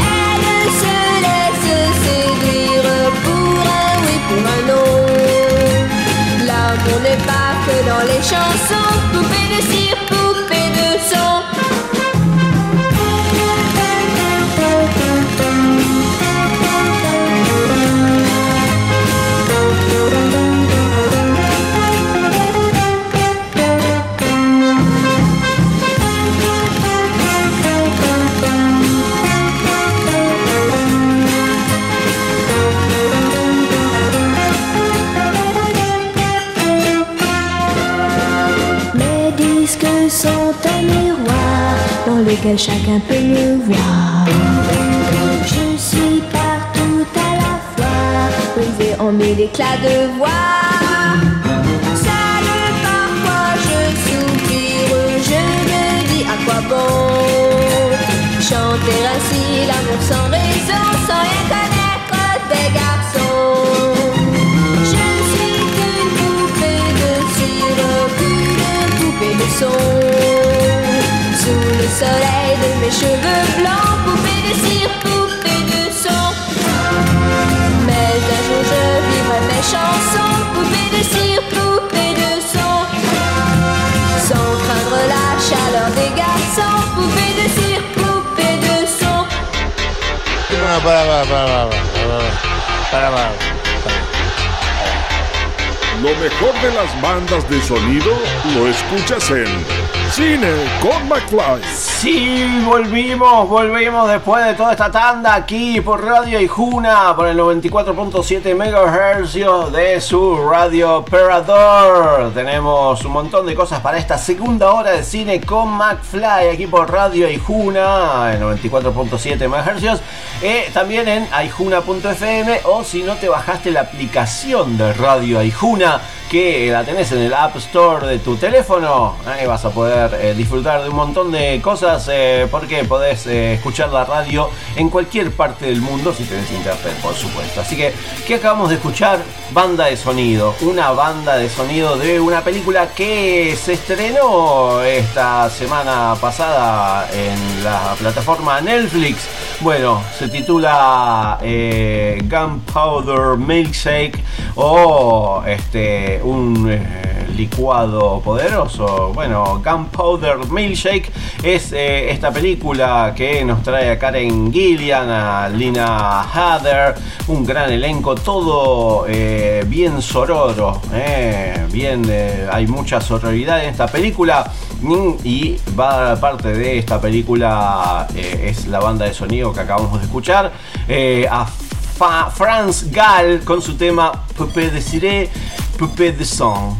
Elles se laissent séduire pour un oui, pour un non. L'amour n'est pas que dans les chansons, lesquels chacun peut me voir. Je suis partout à la fois, brisé en mille éclats de voix. Seul parfois je soupire, je me dis à quoi bon chanter ainsi l'amour sans raison, sans rien connaître des garçons. Je suis poupée de cire, poupée de son soleil de mes cheveux blancs, poupée de cire, poupée de son. Mais un jour je vivrai mes chansons, poupée de cire, poupée de son. Sans craindre la chaleur des garçons, poupée de cire, poupée de son. Para. Lo mejor de las bandas de sonido lo escuchas en Cine con McFly. Sí, volvimos, volvimos después de toda esta tanda aquí por Radio Ijuna, por el 94.7 MHz de su radio operador. Tenemos un montón de cosas para esta segunda hora de cine con McFly aquí por Radio Ijuna, en 94.7 MHz. Eh, también en aijuna.fm o si no te bajaste la aplicación de Radio Aijuna que la tenés en el App Store de tu teléfono, ahí vas a poder eh, disfrutar de un montón de cosas eh, porque podés eh, escuchar la radio en cualquier parte del mundo si tenés internet, por supuesto. Así que, ¿qué acabamos de escuchar? Banda de sonido, una banda de sonido de una película que se estrenó esta semana pasada en la plataforma Netflix. Bueno, se titula eh, Gunpowder Milkshake o este un eh, licuado poderoso. Bueno, Gunpowder Milkshake es eh, esta película que nos trae a Karen Gillian, a Lina Heather, un gran elenco, todo eh, bien sororo, eh, bien, hay mucha sororidad en esta película y va parte de esta película es la banda de sonido que acabamos de escuchar a Franz Gall con su tema Poupée de Ciré, Poupée de Son.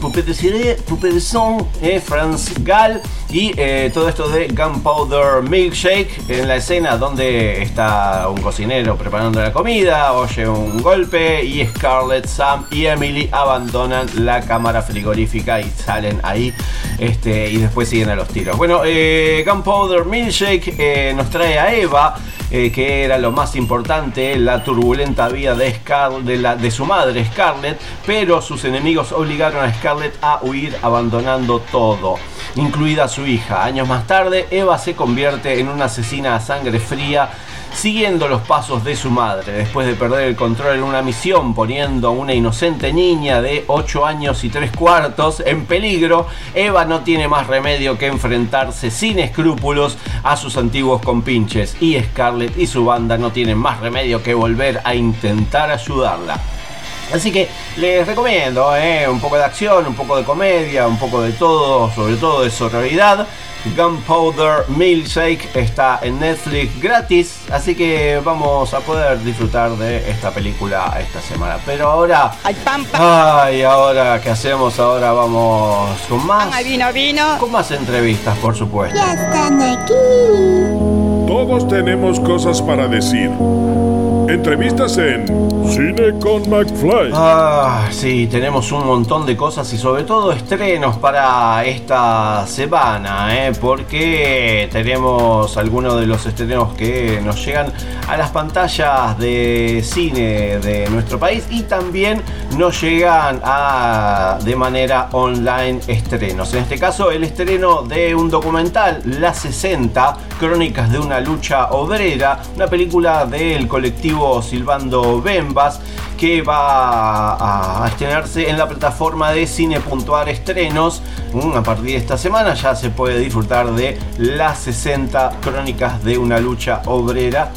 Poupée de Ciré, Poupée de Son, eh, Franz Gall y eh, todo esto de Gunpowder Milkshake en la escena donde está un cocinero preparando la comida, oye un golpe y Scarlett, Sam y Emily abandonan la cámara frigorífica y salen ahí este, y después siguen a los tiros. Bueno, eh, Gunpowder Milkshake eh, nos trae a Eva, que era lo más importante, la turbulenta vida de, Scar- de, de su madre Scarlett, pero sus enemigos obligaron a Scarlett a huir abandonando todo, incluida su hija. Años más tarde, Eva se convierte en una asesina a sangre fría siguiendo los pasos de su madre, después de perder el control en una misión, poniendo a una inocente niña de 8 años y 3 cuartos en peligro, Eva no tiene más remedio que enfrentarse sin escrúpulos a sus antiguos compinches y Scarlett y su banda no tienen más remedio que volver a intentar ayudarla. Así que les recomiendo eh, un poco de acción, un poco de comedia, un poco de todo, sobre todo de sororidad. Gunpowder Milkshake está en Netflix gratis, así que vamos a poder disfrutar de esta película esta semana. Pero ahora, ay, ahora qué hacemos? Ahora vamos con más, vino, vino. con más entrevistas, por supuesto. Ya están aquí. Todos tenemos cosas para decir. Entrevistas en Cine con McFly. Ah, sí, tenemos un montón de cosas y sobre todo estrenos para esta semana, ¿eh? porque tenemos algunos de los estrenos que nos llegan a las pantallas de cine de nuestro país y también nos llegan a, de manera online estrenos. En este caso, el estreno de un documental, La 60, Crónicas de una lucha obrera, una película del colectivo Silvando Bembas que va a, estrenarse en la plataforma de Cine.ar Estrenos. Mm, A partir de esta semana ya se puede disfrutar de las 60 crónicas de una lucha obrera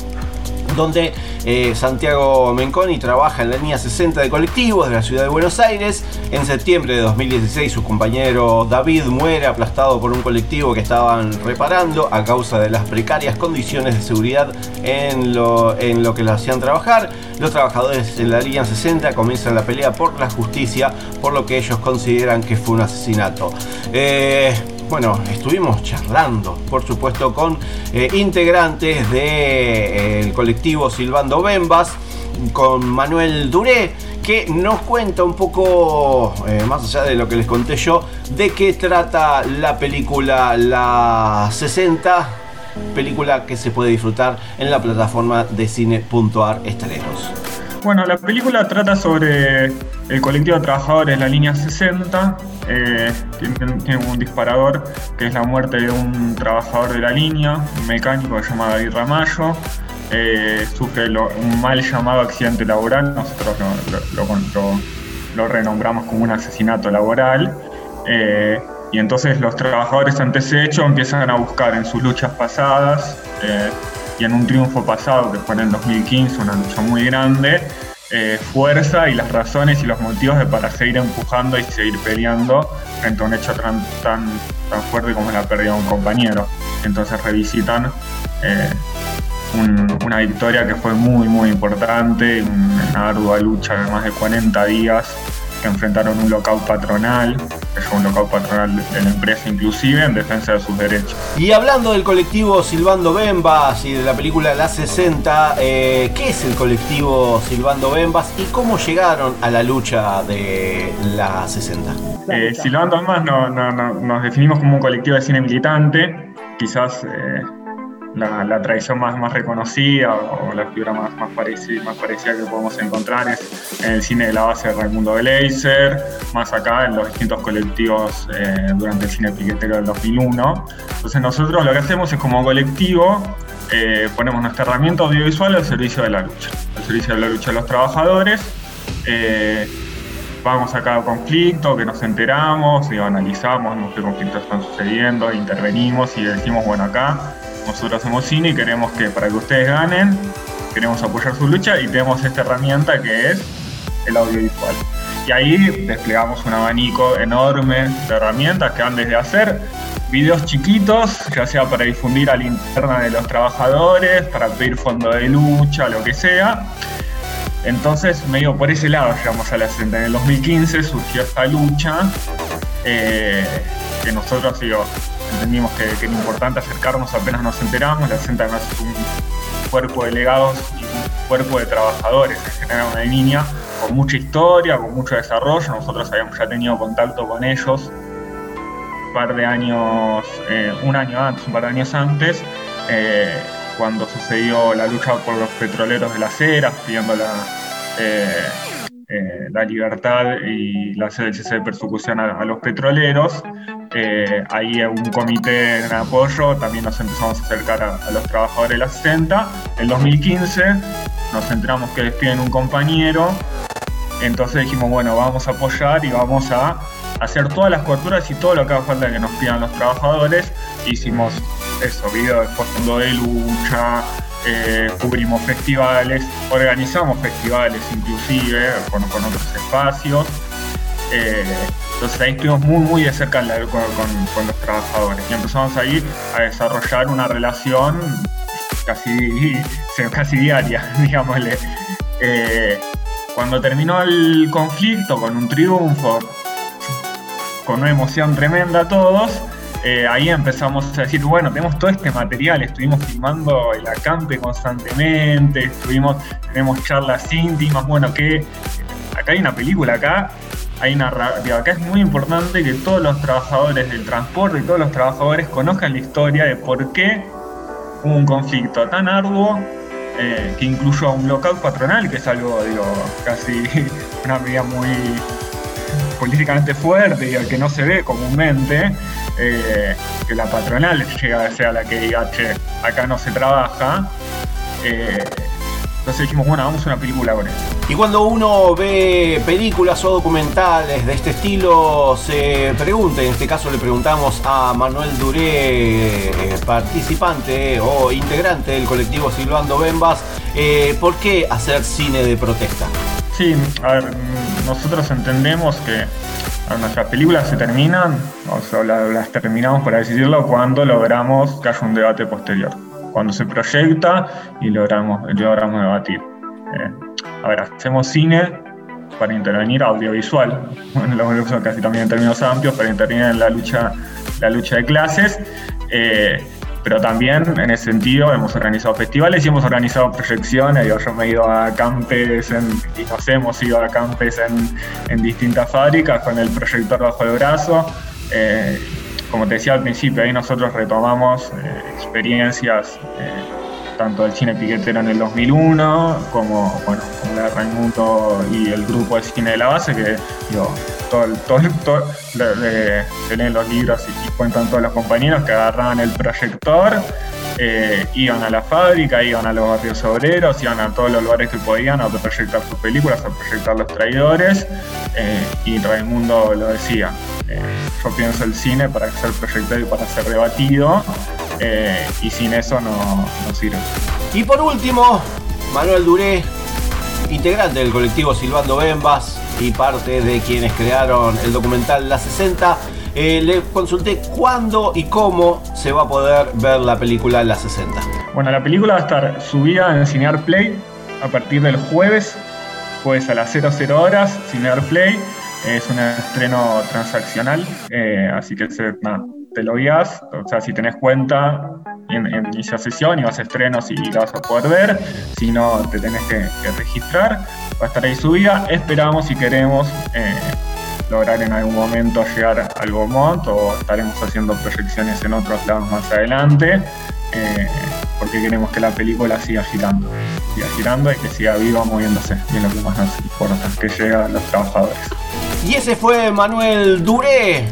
donde eh, Santiago Menconi trabaja en la línea 60 de colectivos de la ciudad de Buenos Aires. En septiembre de 2016 su compañero David muere aplastado por un colectivo que estaban reparando a causa de las precarias condiciones de seguridad en lo, que lo hacían trabajar. Los trabajadores en la línea 60 comienzan la pelea por la justicia por lo que ellos consideran que fue un asesinato. Eh, bueno, estuvimos charlando, por supuesto, con eh, integrantes del colectivo Silvando Bembas, con Manuel Duré, que nos cuenta un poco, eh, más allá de lo que les conté yo, de qué trata la película La 60, película que se puede disfrutar en la plataforma de cine.ar estrenos. Bueno, la película trata sobre el colectivo de trabajadores de la línea 60. eh, tiene, un disparador que es la muerte de un trabajador de la línea, un mecánico que se llama David Ramallo. Eh, sufre un mal llamado accidente laboral, nosotros lo renombramos como un asesinato laboral. Eh, y entonces los trabajadores ante ese hecho empiezan a buscar en sus luchas pasadas eh, y en un triunfo pasado que fue en el 2015, una lucha muy grande, eh, fuerza y las razones y los motivos de para seguir empujando y seguir peleando frente a un hecho tan, tan, tan fuerte como la pérdida de un compañero. Entonces revisitan eh, un- una victoria que fue muy muy importante, una ardua lucha de más de 40 días que enfrentaron un lockout patronal, que fue un lockout patronal de la empresa inclusive en defensa de sus derechos. Y hablando del colectivo Silbando Bembas y de la película La 60, eh, ¿qué es el colectivo Silbando Bembas y cómo llegaron a la lucha de la 60? Eh, no, no- no- nos definimos como un colectivo de cine militante, quizás eh, la, la tradición más, más reconocida o la figura más, más, parecida, que podemos encontrar es en el cine de la base de Raimundo Gleiser, más acá en los distintos colectivos eh, durante el cine piquetero del 2001. Entonces nosotros lo que hacemos es como colectivo eh, ponemos nuestra herramienta audiovisual al servicio de la lucha, al servicio de la lucha de los trabajadores. eh, vamos a cada conflicto, que nos enteramos, y analizamos qué conflictos están sucediendo, intervenimos y decimos, bueno, acá nosotros hacemos cine y queremos que para que ustedes ganen, queremos apoyar su lucha y tenemos esta herramienta que es el audiovisual. Y ahí desplegamos un abanico enorme de herramientas que van desde hacer videos chiquitos, ya sea para difundir a la interna de los trabajadores, para pedir fondo de lucha, lo que sea, entonces, medio por ese lado llegamos a la senda. En el 2015 surgió esta lucha eh, que nosotros digo, entendimos que, que era importante acercarnos apenas nos enteramos. La además es un cuerpo de legados y un cuerpo de trabajadores, en general una línea con mucha historia, con mucho desarrollo. Nosotros habíamos ya tenido contacto con ellos un par de años, eh, un año antes, un par de años antes, eh, cuando sucedió la lucha por los petroleros de las eras, pidiendo la, eh, eh, la libertad y la cese de persecución a, a los petroleros. Eh, ahí un comité en apoyo, también nos empezamos a acercar a, los trabajadores de la 60. En 2015 nos enteramos que despiden un compañero, entonces dijimos, bueno, vamos a apoyar y vamos a hacer todas las coberturas y todo lo que haga falta que nos pidan los trabajadores. Hicimos eso, videos de fondo de lucha, eh, cubrimos festivales, organizamos festivales inclusive con, con otros espacios. Eh, entonces ahí estuvimos muy muy de cerca con, los trabajadores y empezamos ahí a desarrollar una relación casi, [laughs] casi diaria, [laughs] digámosle. Eh, cuando terminó el conflicto con un triunfo, con una emoción tremenda todos, eh, ahí empezamos a decir, bueno, tenemos todo este material, estuvimos filmando el acampe constantemente, estuvimos, tenemos charlas íntimas, bueno, que acá hay una película, acá hay una acá es muy importante que todos los trabajadores del transporte y todos los trabajadores conozcan la historia de por qué hubo un conflicto tan arduo eh, que incluyó a un lockout patronal, que es algo, digo, casi [laughs] una medida muy políticamente fuerte y que no se ve comúnmente, eh, que la patronal llega a ser la que diga, acá no se trabaja. Eh, entonces dijimos, bueno, vamos a una película con eso. Y cuando uno ve películas o documentales de este estilo, se pregunta, en este caso le preguntamos a Manuel Duré, eh, participante o integrante del colectivo Silvando Bembas, eh, ¿por qué hacer cine de protesta? Sí, a ver, nosotros entendemos que nuestras películas se terminan, o sea, la- las terminamos, por así decirlo, cuando logramos que haya un debate posterior. Cuando se proyecta y logramos, logramos debatir. Eh, a ver, hacemos cine para intervenir audiovisual, [laughs] bueno, lo uso casi también en términos amplios, para intervenir en la lucha, la lucha de clases. eh, pero también en ese sentido hemos organizado festivales y hemos organizado proyecciones. Digo, yo me he ido a campes en- y nos hemos ido a campes en, en distintas fábricas con el proyector bajo el brazo. Eh, como te decía al principio, ahí nosotros retomamos eh, experiencias eh, tanto el cine piquetero en el 2001 como, bueno, la Raimundo y el grupo de cine de la base, que digo, todo, todo, todo- le- le- leen los libros y cuentan todos los compañeros que agarraban el proyector, eh, iban a la fábrica, iban a los barrios obreros, iban a todos los lugares que podían a proyectar sus películas, a proyectar los traidores, eh, y Raimundo lo decía, eh, yo pienso el cine para ser proyectado y para ser debatido, eh, y sin eso no, sirve. Y por último, Manuel Duré, integrante del colectivo Silbando Bembas y parte de quienes crearon el documental La 60. Eh, le consulté cuándo y cómo se va a poder ver la película La 60. Bueno, la película va a estar subida en Cinear Play a partir del jueves, jueves a las 00 horas, Cinear Play. Es un estreno transaccional, eh, así que se- te lo guías, o sea, si tenés cuenta, en, en inicia sesión y vas a estrenos y la vas a poder ver, si no, te tenés que, que registrar, va a estar ahí subida. Esperamos y queremos eh, lograr en algún momento llegar al Beaumont o estaremos haciendo proyecciones en otros lados más adelante, eh, porque queremos que la película siga girando, siga girando y que siga viva moviéndose, y es lo que más nos importa, que llegue los trabajadores. Y ese fue Manuel Duré,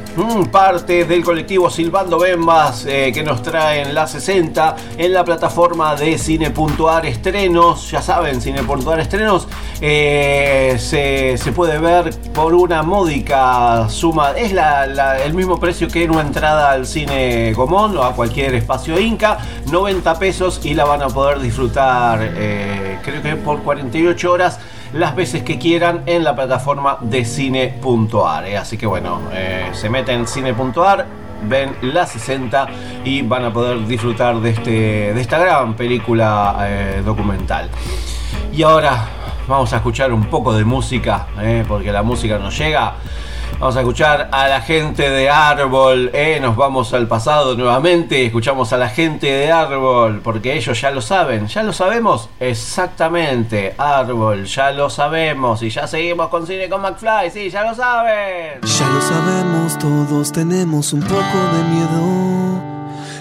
parte del colectivo Silbando Bembas, eh, que nos trae en la 60 en la plataforma de Cine.ar Estrenos. Ya saben, Cine.ar Estrenos eh, se, se puede ver por una módica suma. Es la- el mismo precio que en una entrada al cine común o a cualquier espacio Inca, 90 pesos y la van a poder disfrutar, eh, creo que por 48 horas las veces que quieran en la plataforma de cine.ar. eh. Así que bueno, eh, se meten en cine.ar, ven la 60 y van a poder disfrutar de, este, de esta gran película eh, documental. Y ahora vamos a escuchar un poco de música, eh, porque la música nos llega. Vamos a escuchar a la gente de Árbol, eh, nos vamos al pasado nuevamente, escuchamos a la gente de Árbol, porque ellos ya lo saben, ya lo sabemos exactamente, Árbol, ya lo sabemos, y ya seguimos con Cine con McFly, sí, ya lo saben. Ya lo sabemos, todos tenemos un poco de miedo.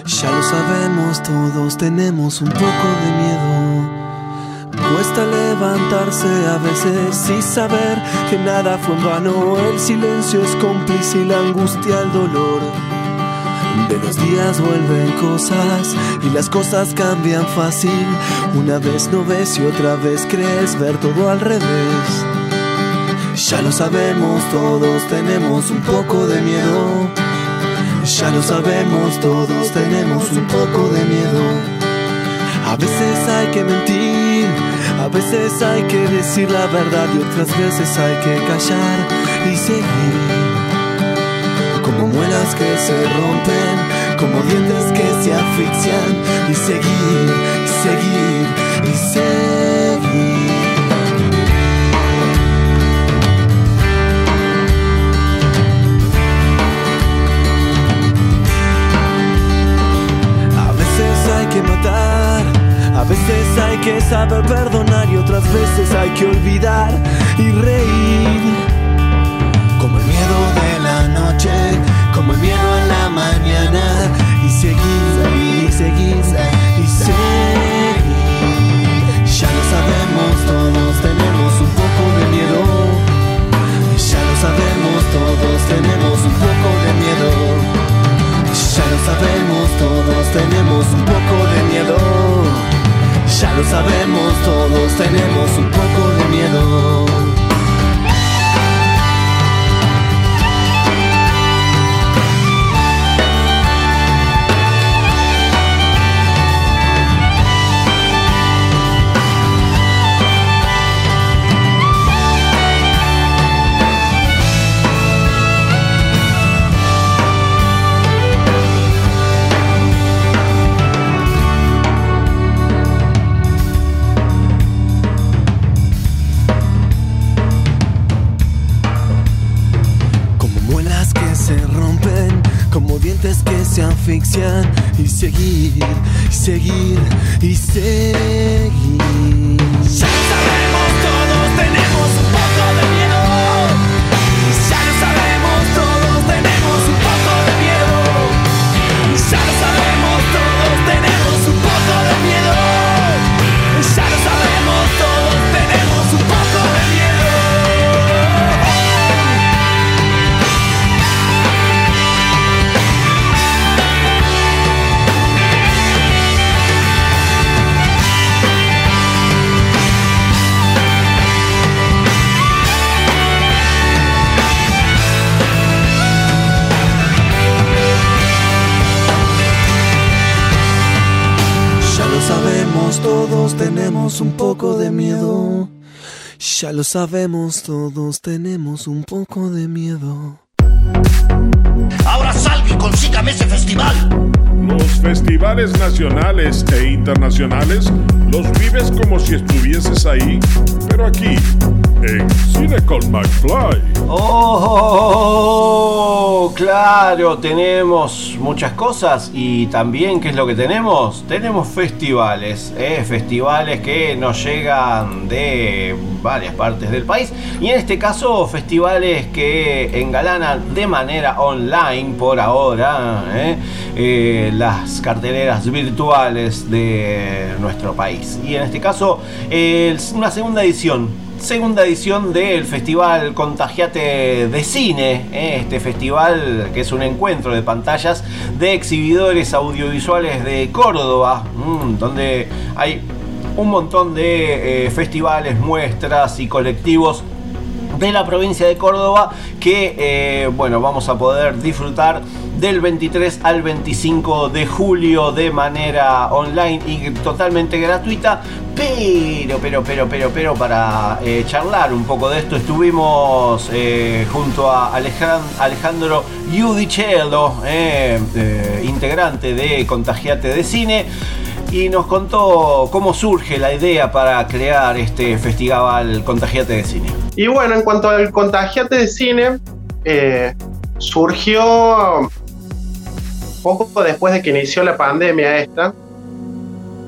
Ya lo sabemos, todos tenemos un poco de miedo. Cuesta levantarse a veces y saber que nada fue en vano. El silencio es cómplice y la angustia el dolor. De los días vuelven cosas y las cosas cambian fácil. Una vez no ves y otra vez crees ver todo al revés. Ya lo sabemos, todos tenemos un poco de miedo. Ya lo sabemos, todos tenemos un poco de miedo. A veces hay que mentir, a veces hay que decir la verdad y otras veces hay que callar y seguir. Como muelas que se rompen, como dientes que se asfixian y seguir, y seguir, y seguir. A veces hay que saber perdonar y otras veces hay que olvidar y reír. Como el miedo de la noche, como el miedo en la mañana y seguir, y seguir, y seguir. Ya lo sabemos, todos tenemos un poco de miedo. Ya lo sabemos, todos tenemos un poco de miedo. Ya lo sabemos, todos tenemos un poco de miedo. Ya lo sabemos, todos tenemos un poco de miedo. Y seguir, seguir, y seguir. Ya lo sabemos, todos tenemos un poco de miedo. Ahora salga y consígame ese festival. Los festivales nacionales e internacionales los vives como si estuvieses ahí, pero aquí, en Cine con McFly. Oh, claro, tenemos muchas cosas y también, ¿qué es lo que tenemos? Tenemos festivales, ¿eh? festivales que nos llegan de varias partes del país y en este caso festivales que engalanan de manera online por ahora ¿eh? Eh, las carteleras virtuales de nuestro país. Y en este caso, es una segunda edición segunda edición del Festival Contagiate de Cine, ¿eh? este festival que es un encuentro de pantallas de exhibidores audiovisuales de Córdoba, mm, donde hay un montón de eh, festivales, muestras y colectivos de la provincia de Córdoba que eh, bueno vamos a poder disfrutar del 23 al 25 de julio de manera online y totalmente gratuita. Pero pero pero pero pero para eh, charlar un poco de esto estuvimos junto a Alejan- Alejandro Giudicello eh, integrante de Contagiate de Cine y nos contó cómo surge la idea para crear este festival Contagiate de Cine. Y bueno, en cuanto al contagiate de cine, eh, surgió poco después de que inició la pandemia esta,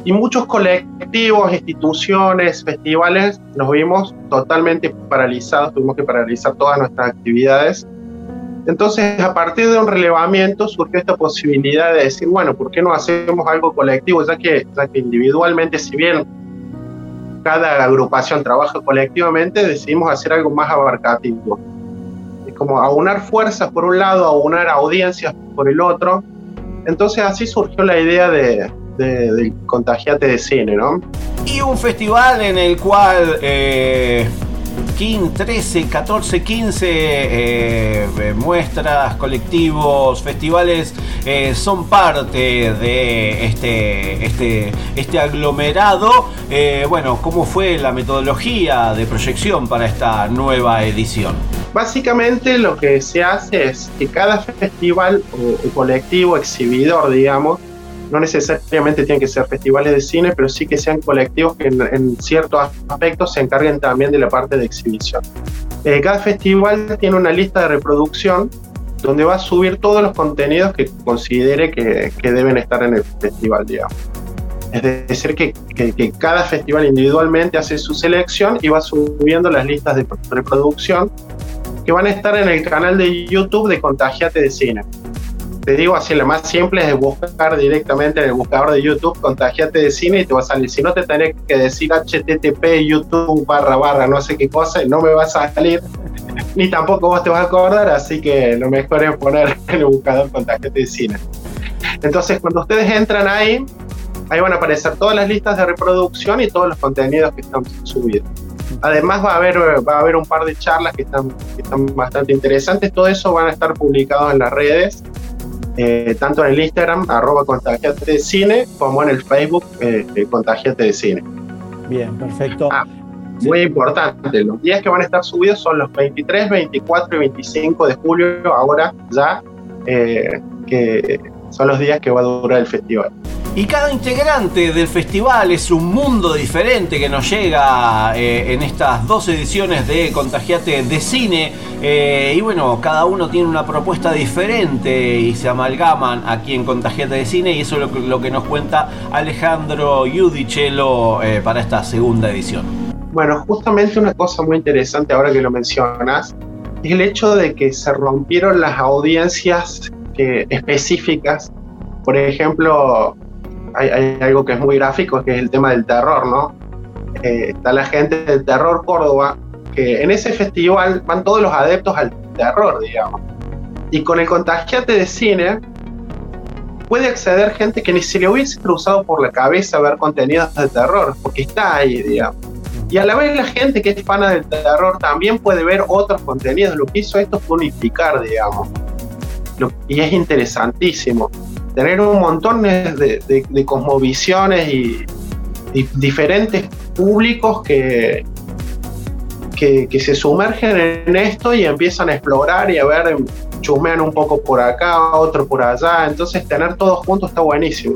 y muchos colectivos, instituciones, festivales, nos vimos totalmente paralizados, tuvimos que paralizar todas nuestras actividades. Entonces, a partir de un relevamiento surgió esta posibilidad de decir, bueno, ¿por qué no hacemos algo colectivo? Ya que, individualmente, si bien cada agrupación trabaja colectivamente, decidimos hacer algo más abarcativo. Es como aunar fuerzas por un lado, aunar audiencias por el otro. Entonces así surgió la idea de, de- del contagiate de cine, ¿no? Y un festival en el cual eh, 15, 13, 14, 15 eh, eh, muestras, colectivos, festivales eh, son parte de este, este, este aglomerado. Eh, bueno, ¿cómo fue la metodología de proyección para esta nueva edición? Básicamente lo que se hace es que cada festival o colectivo exhibidor, digamos, no necesariamente tienen que ser festivales de cine, pero sí que sean colectivos que en, ciertos aspectos se encarguen también de la parte de exhibición. Eh, cada festival tiene una lista de reproducción donde va a subir todos los contenidos que considere que, deben estar en el festival, digamos. Es decir, que- que cada festival individualmente hace su selección y va subiendo las listas de reproducción que van a estar en el canal de YouTube de Contagiate de Cine. Te digo así, la más simple es buscar directamente en el buscador de YouTube Contagiate de Cine y te va a salir. Si no, te tenés que decir http youtube barra barra no sé qué cosa no me va a salir. [laughs] Ni tampoco vos te vas a acordar, así que lo mejor es poner [laughs] en el buscador Contagiate de Cine. Entonces, cuando ustedes entran ahí, ahí van a aparecer todas las listas de reproducción y todos los contenidos que están subidos. Además va a haber, va a haber un par de charlas que están, que están bastante interesantes. Todo eso van a estar publicados en las redes, eh, tanto en el Instagram, arroba contagiate de cine, como en el Facebook, eh, eh, contagiate de cine. Bien, perfecto. Muy importante, los días que van a estar subidos son los 23, 24 y 25 de julio, ahora ya, eh, que son los días que va a durar el festival. Y cada integrante del festival es un mundo diferente que nos llega eh, en estas dos ediciones de Contagiate de Cine. Eh, y bueno, cada uno tiene una propuesta diferente y se amalgaman aquí en Contagiate de Cine. Y eso es lo que, nos cuenta Alejandro Giudicello eh, para esta segunda edición. Bueno, justamente una cosa muy interesante ahora que lo mencionas es el hecho de que se rompieron las audiencias específicas. Por ejemplo, hay, algo que es muy gráfico, que es el tema del terror, ¿no? Eh, está la gente del Terror Córdoba, que en ese festival van todos los adeptos al terror, digamos. Y con el contagiate de cine puede acceder gente que ni se le hubiese cruzado por la cabeza ver contenidos de terror, porque está ahí, digamos. Y a la vez la gente que es fana del terror también puede ver otros contenidos. Lo que hizo esto fue unificar, digamos. Y es interesantísimo. Tener un montón de, de- de cosmovisiones y, diferentes públicos que, que, que se sumergen en esto y empiezan a explorar y a ver, chusmean un poco por acá, otro por allá. Entonces, tener todos juntos está buenísimo.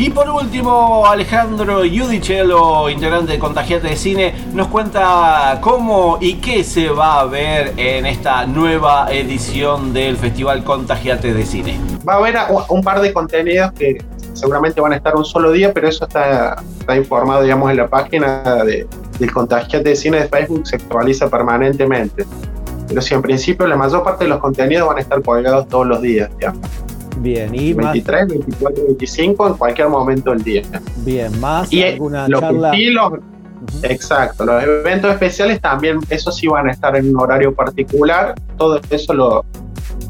Y por último, Alejandro Yudicello, integrante de Contagiate de Cine, nos cuenta cómo y qué se va a ver en esta nueva edición del Festival Contagiate de Cine. Va a haber un par de contenidos que seguramente van a estar un solo día, pero eso está, está informado, digamos, en la página de, del Contagiate de Cine de Facebook, se actualiza permanentemente. Pero sí, en principio la mayor parte de los contenidos van a estar colgados todos los días. Bien, y más, 23, 24, 25, en cualquier momento del día. bien, más Y alguna lo charla. que los, exacto, los eventos especiales también, eso sí van a estar en un horario particular, todo eso lo,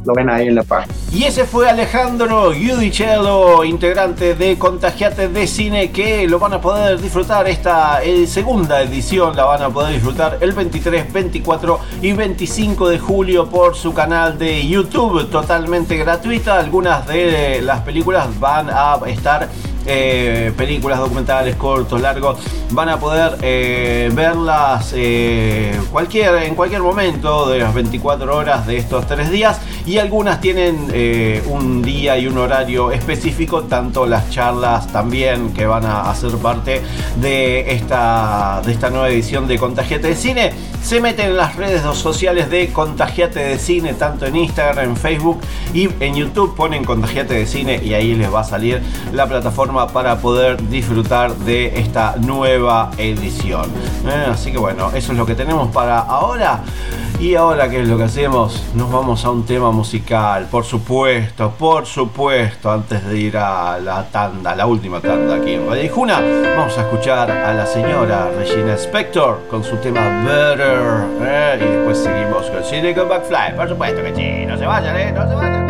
lo ven ahí en la página. Y ese fue Alejandro Yudicello, integrante de Contagiate de Cine, que lo van a poder disfrutar esta eh, segunda edición, la van a poder disfrutar el 23, 24 y 25 de julio por su canal de YouTube, totalmente gratuita. Algunas de las películas van a estar eh, películas, documentales, cortos, largos, van a poder eh, verlas eh, cualquier, en cualquier momento de las 24 horas de estos tres días y algunas tienen eh, un día y un horario específico, tanto las charlas también que van a hacer parte de esta, de esta nueva edición de Contagiate de Cine. Se meten en las redes sociales de Contagiate de Cine, tanto en Instagram, en Facebook y en YouTube ponen Contagiate de Cine y ahí les va a salir la plataforma para poder disfrutar de esta nueva edición. Eh, Así que bueno, eso es lo que tenemos para ahora. Y ahora, ¿qué es lo que hacemos? Nos vamos a un tema musical, por supuesto, por supuesto, antes de ir a la tanda, la última tanda aquí en Radio vamos a escuchar a la señora Regina Spector con su tema Better, ¿eh? y después seguimos con Silicon Backfly, por supuesto que sí, no se vayan, ¿eh? No se vayan.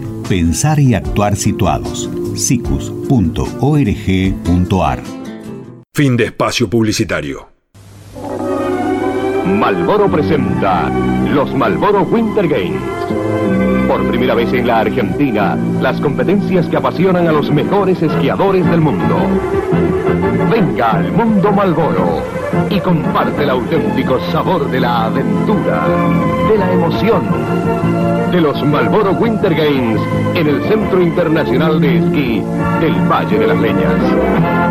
pensar y actuar situados. sicus.org.ar Fin de espacio publicitario. Malboro presenta los Malboro Winter Games. Por primera vez en la Argentina, las competencias que apasionan a los mejores esquiadores del mundo. Venga al mundo Malboro y comparte el auténtico sabor de la aventura, de la emoción, de los Malboro Winter Games en el Centro Internacional de Esquí del Valle de las Leñas.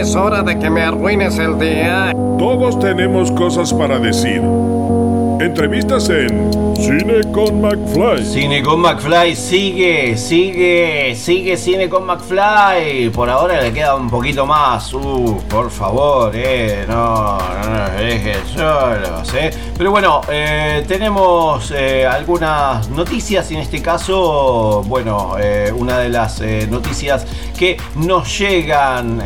Es hora de que me arruines el día. Todos tenemos cosas para decir. Entrevistas en Cine con McFly. Cine con McFly sigue, sigue, sigue Cine con McFly. Por ahora le queda un poquito más. Uh, por favor, eh, no, no nos dejen solos, eh. Pero bueno, eh, tenemos eh, algunas noticias. En este caso, bueno, eh, una de las noticias que nos llegan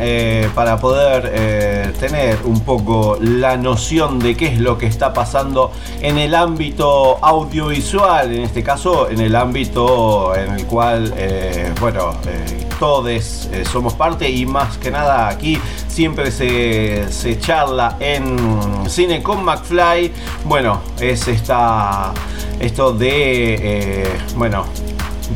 para poder tener un poco la noción de qué es lo que está pasando en el ámbito audiovisual, en este caso en el ámbito en el cual, eh, bueno, eh, todos eh, somos parte y más que nada aquí siempre se, se charla en Cine con McFly. Bueno, es esta, esto de, bueno,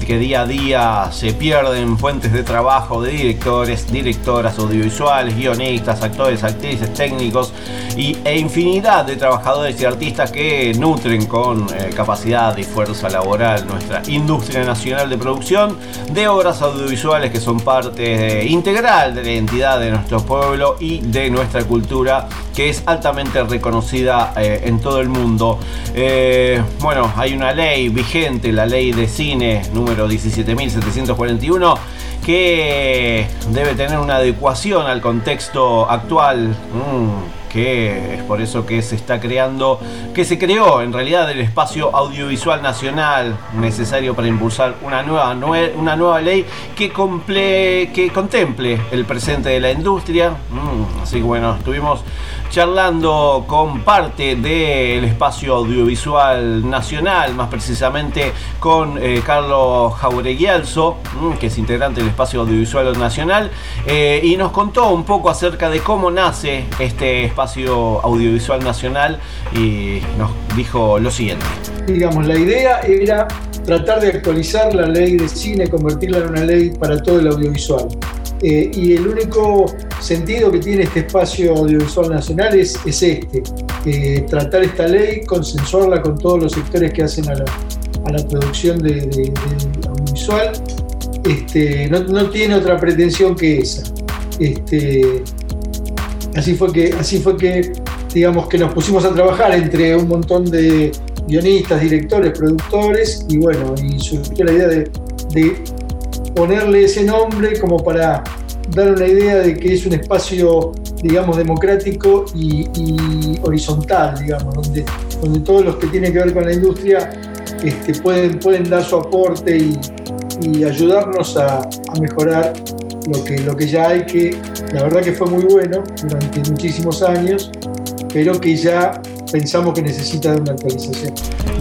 que día a día se pierden fuentes de trabajo de directores, directoras audiovisuales, guionistas, actores, actrices, técnicos y, e infinidad de trabajadores y artistas que nutren con eh, capacidad y fuerza laboral nuestra industria nacional de producción de obras audiovisuales que son parte eh, integral de la identidad de nuestro pueblo y de nuestra cultura que es altamente reconocida eh, en todo el mundo. Bueno, hay una ley vigente, la ley de cine número 17.741, que debe tener una adecuación al contexto actual. Mm, que es por eso que se está creando, que se creó en realidad el espacio audiovisual nacional necesario para impulsar una nueva, nue- una nueva ley que, comple- que contemple el presente de la industria. Mm, así que bueno, estuvimos charlando con parte del espacio audiovisual nacional, más precisamente con eh, Carlos Jaureguialzo, mm, que es integrante del espacio audiovisual nacional, eh, y nos contó un poco acerca de cómo nace este espacio audiovisual nacional y nos dijo lo siguiente. digamos, la idea era tratar de actualizar la ley de cine, convertirla en una ley para todo el audiovisual. Eh, y el único sentido que tiene este espacio audiovisual nacional es, es este, tratar esta ley, consensuarla con todos los sectores que hacen a la, a la producción de, audiovisual. Este, no, tiene otra pretensión que esa. Este, así fue que, así fue que, digamos, que nos pusimos a trabajar entre un montón de guionistas, directores, productores, y bueno, y surgió la idea de, de ponerle ese nombre como para dar una idea de que es un espacio, digamos, democrático y, y horizontal, digamos, donde, donde todos los que tienen que ver con la industria este, pueden, pueden dar su aporte y, y ayudarnos a, a mejorar lo que, lo que ya hay, que la verdad que fue muy bueno durante muchísimos años, pero que ya pensamos que necesita de una actualización.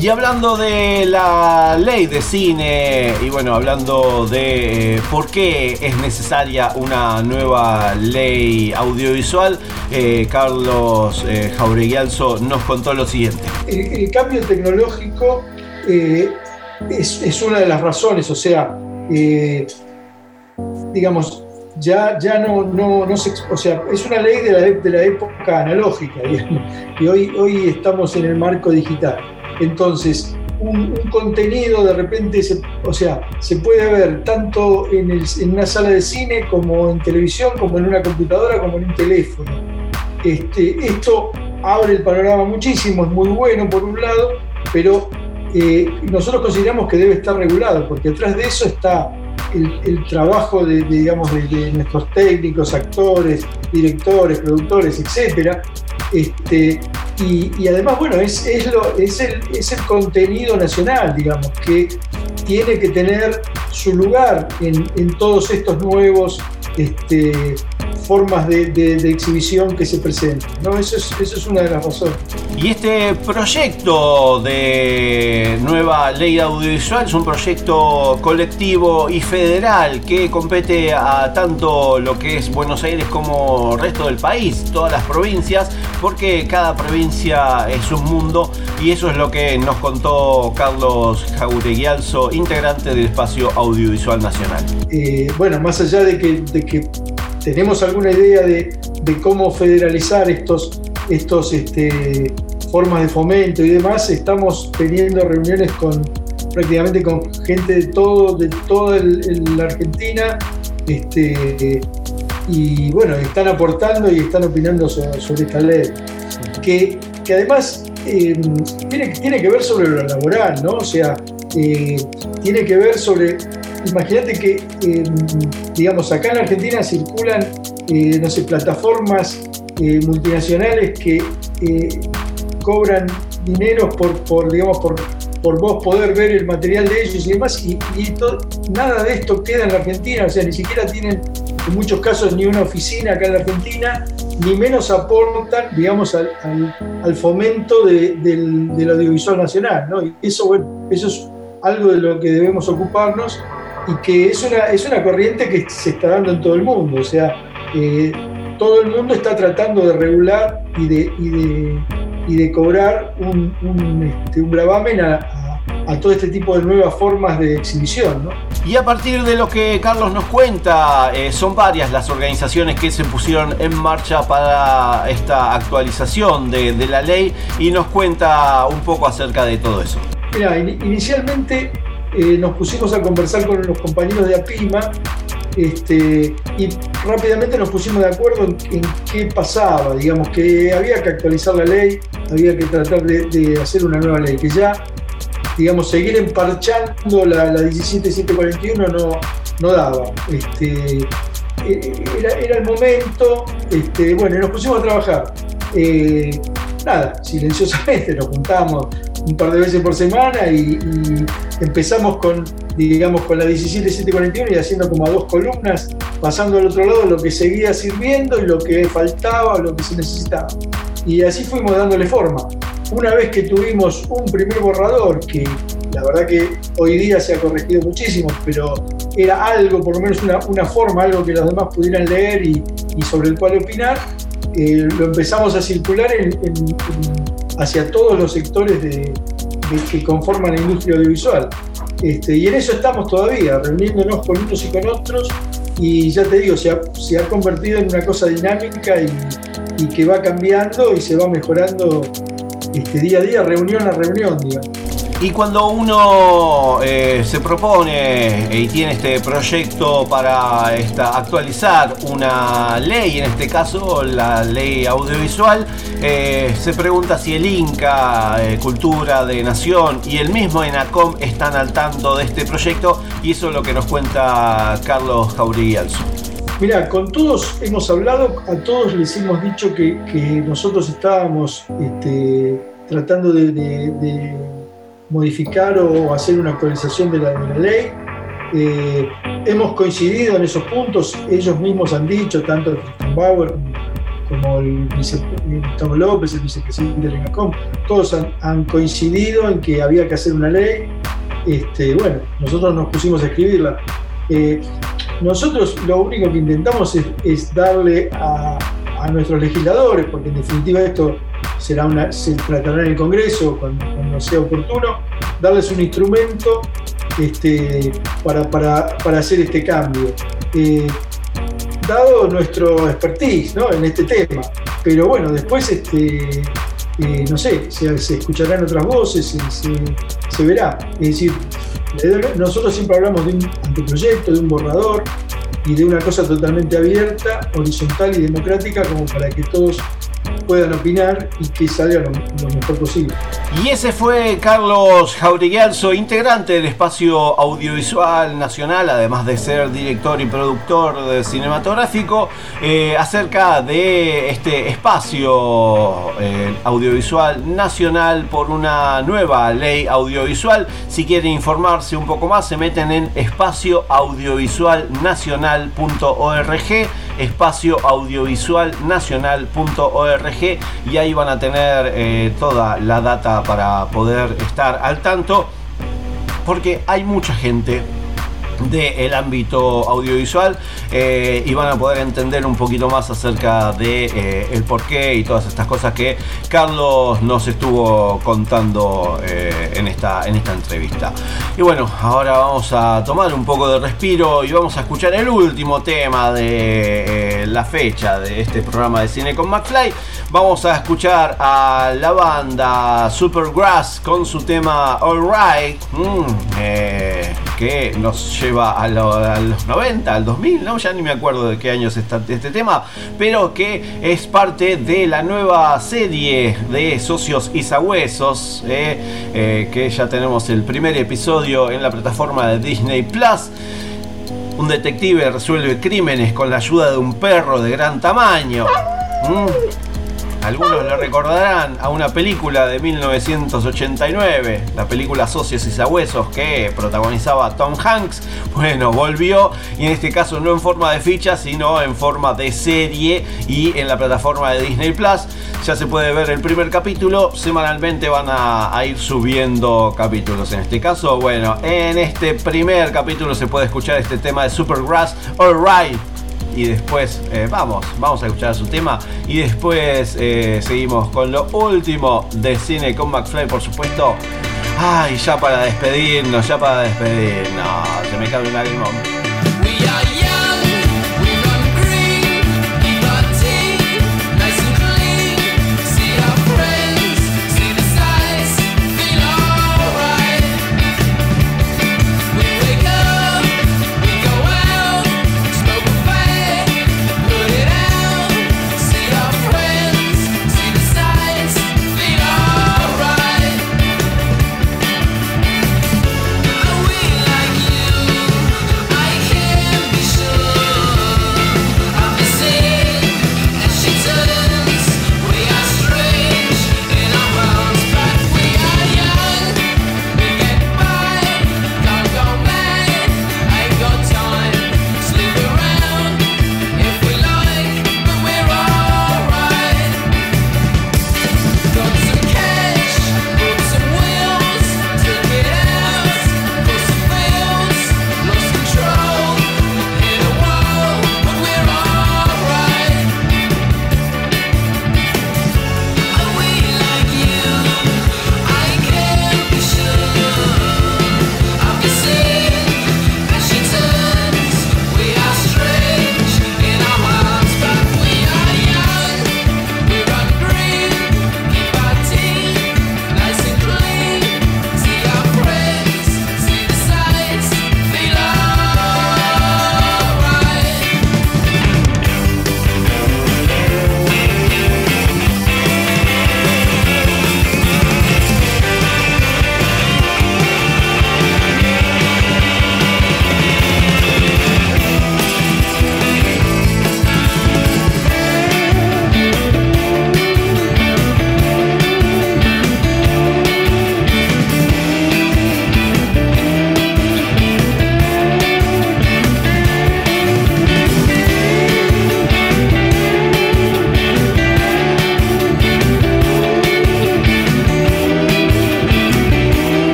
Y hablando de la ley de cine y bueno, hablando de eh, por qué es necesaria una nueva ley audiovisual, eh, Carlos eh, Jaureguialzo nos contó lo siguiente. El, el cambio tecnológico eh, es, es una de las razones, o sea, digamos, ya, ya no, no, no se, o sea, es una ley de la, de la época analógica, digamos, y hoy, hoy estamos en el marco digital. Entonces, un, un contenido de repente, se, o sea, se puede ver tanto en, el- en una sala de cine como en televisión, como en una computadora, como en un teléfono. Este, esto abre el panorama muchísimo, es muy bueno por un lado, pero eh, nosotros consideramos que debe estar regulado, porque detrás de eso está el, trabajo de, digamos, de, nuestros técnicos, actores, directores, productores, etcétera. Este, y, y además, bueno, es, es, lo- es el, es el contenido nacional, digamos, que tiene que tener su lugar en, en todos estos nuevos este, formas de, de- de exhibición que se presentan. ¿no? Eso, es, eso es una de las razones. Y este proyecto de nueva ley audiovisual es un proyecto colectivo y federal que compete a tanto lo que es Buenos Aires como el resto del país, todas las provincias, porque cada provincia es un mundo y eso es lo que nos contó Carlos Jaureguialzo, integrante del espacio audiovisual nacional. Eh, bueno, más allá de que, de que tenemos alguna idea de, de cómo federalizar estos, estos este, formas de fomento y demás, estamos teniendo reuniones con prácticamente con gente de todo, de toda la Argentina, este, y bueno, están aportando y están opinando sobre, esta ley. Que, que además eh, tiene, tiene que ver sobre lo laboral, ¿no? O sea, eh, tiene que ver sobre imagínate que, eh, digamos, acá en Argentina circulan, eh, no sé, plataformas eh, multinacionales que eh, cobran dinero por, digamos, por, por vos poder ver el material de ellos y demás, y, nada de esto queda en la Argentina, o sea, ni siquiera tienen en muchos casos ni una oficina acá en Argentina, ni menos aportan, digamos, al, fomento de- del, del audiovisual nacional, eso, bueno, eso es algo de lo que debemos ocuparnos y que es una, es una corriente que se está dando en todo el mundo. O sea, eh, todo el mundo está tratando de regular y de, y de, y de cobrar un, un, este, un gravamen a, a- a todo este tipo de nuevas formas de exhibición. ¿no? Y a partir de lo que Carlos nos cuenta, eh, son varias las organizaciones que se pusieron en marcha para esta actualización de, de la ley y nos cuenta un poco acerca de todo eso. Mira, in- inicialmente eh, nos pusimos a conversar con los compañeros de APIMA este, y rápidamente nos pusimos de acuerdo en, qué pasaba, digamos, que había que actualizar la ley, había que tratar de, hacer una nueva ley, que ya, digamos, seguir emparchando la, la 17741 no, no daba. Este, eh, era, era el momento, este, bueno, nos pusimos a trabajar. Eh, nada, silenciosamente nos juntamos un par de veces por semana y, empezamos con, digamos, con la 17741 y haciendo como a dos columnas, pasando al otro lado lo que seguía sirviendo y lo que faltaba, lo que se necesitaba. Y así fuimos dándole forma. Una vez que tuvimos un primer borrador, que la verdad que hoy día se ha corregido muchísimo, pero era algo, por lo menos una, forma, algo que los demás pudieran leer y sobre el cual opinar, eh, lo empezamos a circular en- en- hacia todos los sectores que conforman la industria audiovisual. Este, y en eso estamos todavía, reuniéndonos con unos y con otros, y ya te digo, se ha, convertido en una cosa dinámica y, y que va cambiando y se va mejorando este, día a día, reunión a reunión, digamos. Y cuando uno eh, se propone y tiene este proyecto para esta, actualizar una ley, en este caso la ley audiovisual, eh, se pregunta si el Inca, eh, Cultura de Nación y el mismo ENACOM están al tanto de este proyecto y eso es lo que nos cuenta Carlos Jaureguialzo. Mira, con todos hemos hablado, a todos les hemos dicho que, nosotros estábamos este, tratando de modificar o hacer una actualización de la, ley. Eh, hemos coincidido en esos puntos, ellos mismos han dicho, tanto el Bauer como, el vice- Gustavo López, el vicepresidente del ENACOM, todos han, han coincidido en que había que hacer una ley. Este, bueno, nosotros nos pusimos a escribirla. Eh, nosotros lo único que intentamos es, es darle a, a nuestros legisladores, porque en definitiva esto será una, se tratará en el Congreso cuando, cuando sea oportuno, darles un instrumento este, para, para- para hacer este cambio. Eh, dado nuestro expertise ¿no? en este tema, pero bueno, después este, eh, no sé, se, se escucharán otras voces, se, se- se verá. Es decir, nosotros siempre hablamos de un anteproyecto, de un borrador y de una cosa totalmente abierta, horizontal y democrática como para que todos puedan opinar y que salga lo, mejor posible. Y ese fue Carlos Jaureguialzo, integrante del espacio audiovisual nacional, además de ser director y productor cinematográfico, eh, acerca de este espacio eh, audiovisual nacional por una nueva ley audiovisual. Si quieren informarse un poco más, se meten en espacioaudiovisualnacional.org espacio y ahí van a tener eh, toda la data para poder estar al tanto porque hay mucha gente del ámbito audiovisual eh, y van a poder entender un poquito más acerca de eh, el porqué y todas estas cosas que Carlos nos estuvo contando eh, en, esta, en esta entrevista. Y bueno, ahora vamos a tomar un poco de respiro y vamos a escuchar el último tema de eh, la fecha de este programa de cine con McFly. Vamos a escuchar a la banda Supergrass con su tema Alright, mm, eh, que nos lleva a, lo- a los 90, al 2000, ¿no? ya ni me acuerdo de qué años está este tema, pero que es parte de la nueva serie de Socios y Sabuesos, eh, eh, que ya tenemos el primer episodio en la plataforma de Disney Plus. Un detective resuelve crímenes con la ayuda de un perro de gran tamaño. Mm. Algunos le recordarán a una película de 1989, la película Socios y Sabuesos que protagonizaba Tom Hanks. Bueno, volvió y en este caso no en forma de ficha, sino en forma de serie y en la plataforma de Disney Plus. Ya se puede ver el primer capítulo, semanalmente van a, a ir subiendo capítulos. En este caso, bueno, en este primer capítulo se puede escuchar este tema de Supergrass, Alright y después eh, vamos, vamos a escuchar su tema y después eh, seguimos con lo último de cine con McFly, por supuesto. Ay, ya para despedirnos, ya para despedirnos, se me cae un lágrima.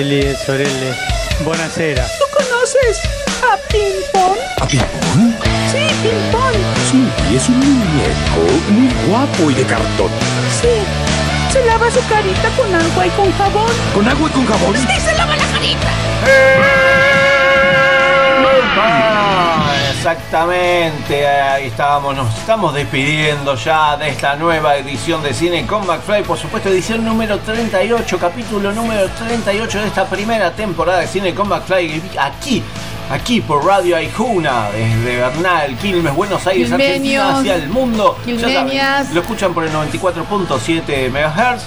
E sorelle, buonasera. ¿Tú conoces a Ping Pong? ¿A Ping-Pong? Sí, Ping Pong. Sí, es un muñeco muy guapo y de cartón. Sí. Se lava su carita con agua y con jabón. ¿Con agua y con jabón? Sí, se lava la carita. Ah, exactamente, ahí estábamos, nos estamos despidiendo ya de esta nueva edición de Cine con McFly, por supuesto edición número 38, capítulo número 38 de esta primera temporada de Cine con McFly, aquí, aquí por Radio Aijuna, desde Bernal, Quilmes, Buenos Aires, Argentina, Quilmeños. hacia el mundo. Ya saben, Quilmeñas. lo escuchan por el 94.7 MHz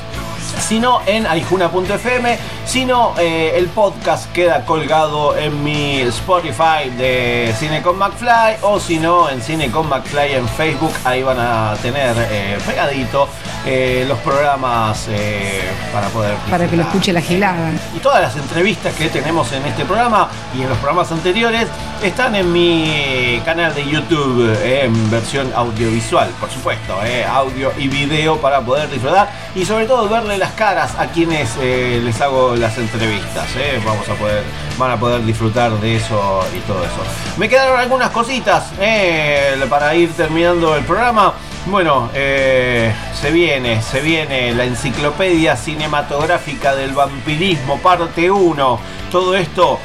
sino en aijuna.fm, sino eh, el podcast queda colgado en mi Spotify de Cine con McFly o si no en Cine con McFly en Facebook, ahí van a tener eh, pegadito eh, los programas eh, para poder Para que lo escuche la gelada. y todas las entrevistas que tenemos en este programa y en los programas anteriores están en mi canal de YouTube eh, en versión audiovisual, por supuesto, audio y video para poder disfrutar y sobre todo verle las caras a quienes les hago las entrevistas. eh. Vamos a poder, van a poder disfrutar de eso y todo eso. Me quedaron algunas cositas eh, para ir terminando el programa. Bueno, eh, se viene, se viene la enciclopedia cinematográfica del vampirismo, parte 1. Todo esto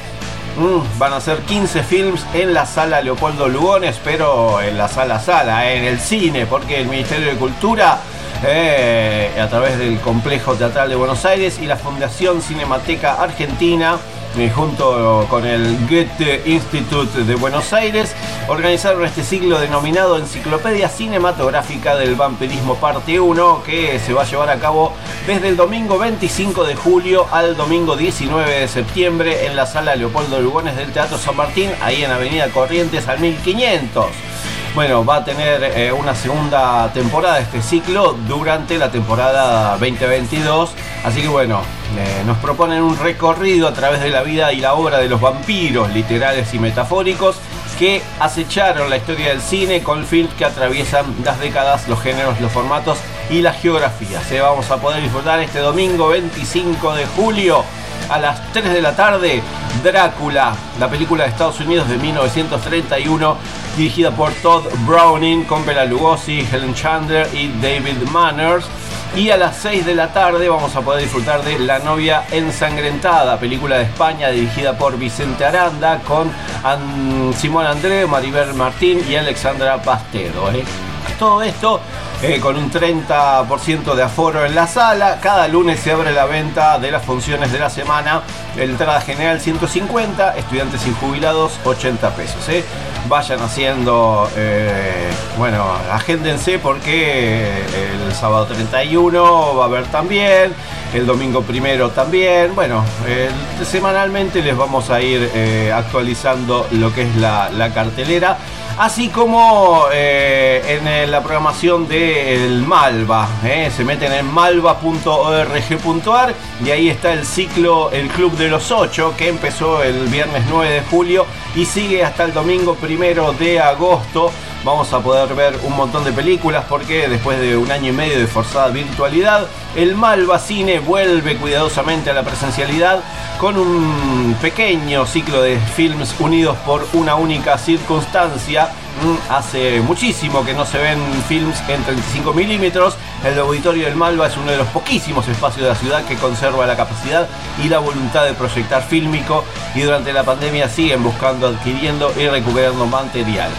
mm, van a ser 15 films en la sala Leopoldo Lugones, pero en la sala sala, en el cine, porque el Ministerio de Cultura, eh, a través del Complejo Teatral de Buenos Aires y la Fundación Cinemateca Argentina, eh, junto con el Goethe Institute de Buenos Aires, organizaron este ciclo denominado Enciclopedia Cinematográfica del Vampirismo Parte 1, que se va a llevar a cabo desde el domingo 25 de julio al domingo 19 de septiembre en la sala Leopoldo Lugones del Teatro San Martín, ahí en Avenida Corrientes al 1500. Bueno, va a tener eh, una segunda temporada este ciclo durante la temporada 2022. Así que bueno, eh, nos proponen un recorrido a través de la vida y la obra de los vampiros, literales y metafóricos, que acecharon la historia del cine con films que atraviesan las décadas, los géneros, los formatos y las geografías. Eh, Vamos a poder disfrutar este domingo 25 de julio a las 3 de la tarde Drácula, la película de Estados Unidos de 1931, dirigida por Todd Browning, con Bela Lugosi, Helen Chandler y David Manners. Y a las 6 de la tarde vamos a poder disfrutar de La novia ensangrentada, película de España dirigida por Vicente Aranda, con Simón André, Maribel Martín y Alexandra Pastedo. ¿eh? Todo esto eh, con un 30% de aforo en la sala. Cada lunes se abre la venta de las funciones de la semana. Entrada general 150, estudiantes y jubilados 80 pesos. ¿eh? Vayan haciendo, eh, bueno, agéndense porque el sábado 31 va a haber también, el domingo primero también. Bueno, semanalmente les vamos a ir actualizando lo que es la cartelera. Así como eh, en eh, la programación del Malva, eh, se meten en malva.org.ar y ahí está el ciclo El Club de los Ocho que empezó el viernes 9 de julio y sigue hasta el domingo primero de agosto. Vamos a poder ver un montón de películas porque después de un año y medio de forzada virtualidad, el Malva Cine vuelve cuidadosamente a la presencialidad con un pequeño ciclo de films unidos por una única circunstancia. Mm, Hace muchísimo que no se ven films en 35 milímetros. El auditorio del Malva es uno de los poquísimos espacios de la ciudad que conserva la capacidad y la voluntad de proyectar fílmico y durante la pandemia siguen buscando, adquiriendo y recuperando material.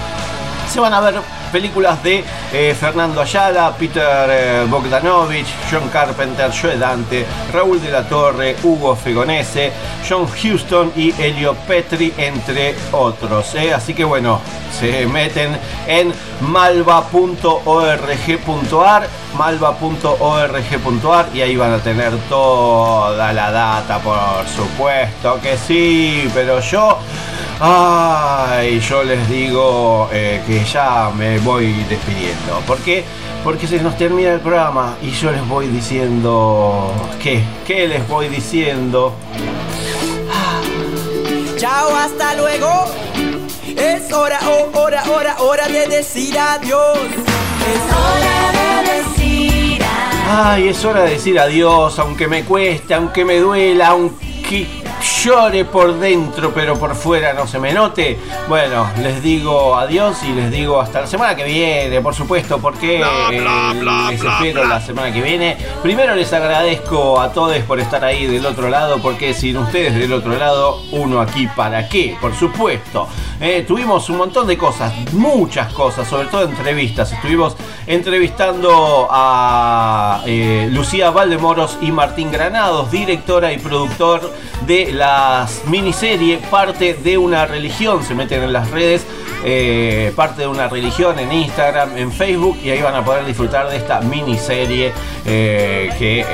Se van a ver películas de eh, Fernando Ayala, Peter eh, Bogdanovich, John Carpenter, Joe Dante, Raúl de la Torre, Hugo Fegonese, John Huston y Elio Petri, entre otros. eh. Así que bueno, se meten en malva.org.ar, malva.org.ar y ahí van a tener toda la data, por supuesto que sí, pero yo... Ay, yo les digo eh, que ya me voy despidiendo. ¿Por qué? Porque se nos termina el programa y yo les voy diciendo... ¿Qué? ¿Qué les voy diciendo? Chao, hasta luego. Es hora, oh, hora, hora, hora de decir adiós. Es hora de decir adiós. Ay, es hora de decir adiós, aunque me cueste, aunque me duela, aunque que llore por dentro pero por fuera no se me note. Bueno, les digo adiós y les digo hasta la semana que viene, por supuesto, porque eh, les espero la semana que viene. Primero les agradezco a todos por estar ahí del otro lado, porque sin ustedes del otro lado, uno aquí para qué, por supuesto. Eh, tuvimos un montón de cosas, muchas cosas, sobre todo entrevistas. Estuvimos entrevistando a eh, Lucía Valdemoros y Martín Granados, directora y productor de miniserie Parte de una religión. Se meten en las redes, eh, Parte de una religión en Instagram, en Facebook y ahí van a poder disfrutar de esta miniserie eh, que, eh,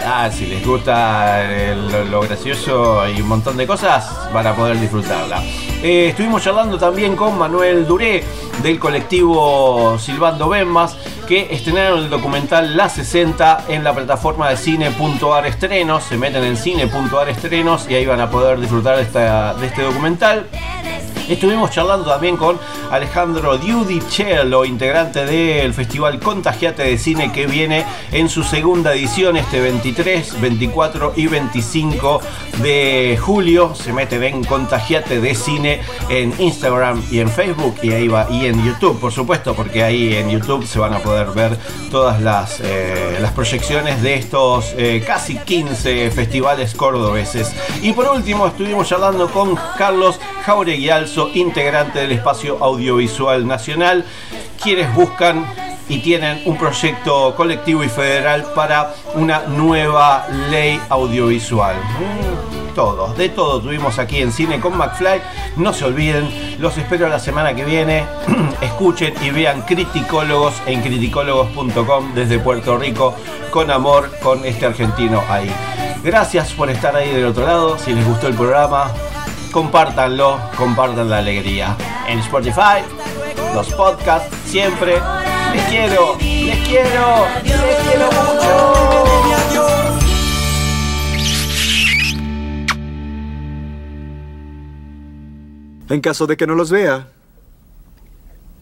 nada, si les gusta el- lo gracioso y un montón de cosas, van a poder disfrutarla. Eh, estuvimos charlando también con Manuel Duré del colectivo Silvando Bembas que estrenaron el documental La 60 en la plataforma de cine.ar estrenos. Se meten en cine.ar estrenos y ahí van a poder disfrutar de, este documental. Estuvimos charlando también con Alejandro Diudicello, integrante del Festival Contagiate de Cine que viene en su segunda edición este 23, 24 y 25 de julio. Se meten en Contagiate de Cine en Instagram y en Facebook y ahí va y en YouTube, por supuesto, porque ahí en YouTube se van a poder ver todas las, eh, las proyecciones de estos eh, casi 15 festivales cordobeses. Y por último estuvimos charlando con Carlos Jauregui Alzo, integrante del Espacio Audiovisual Nacional, quienes buscan y tienen un proyecto colectivo y federal para una nueva ley audiovisual. Mm, Todos, de todo tuvimos aquí en Cine con McFly. No se olviden, los espero la semana que viene. [clears throat] Escuchen y vean Criticólogos en criticólogos.com desde Puerto Rico, con amor, con este argentino ahí. Gracias por estar ahí del otro lado. Si les gustó el programa, compártanlo, compartan la alegría. En Spotify, los podcasts, siempre. Les quiero, les quiero, les quiero mucho. En caso de que no los vea,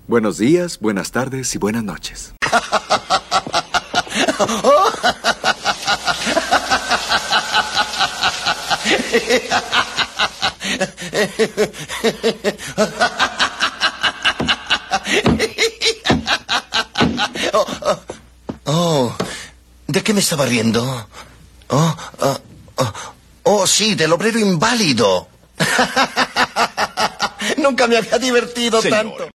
buenos días, buenas tardes y buenas noches. [laughs] Oh, ¿de qué me estaba riendo? Oh, ah, ah, oh, sí, del obrero inválido. [laughs] Nunca me había divertido tanto.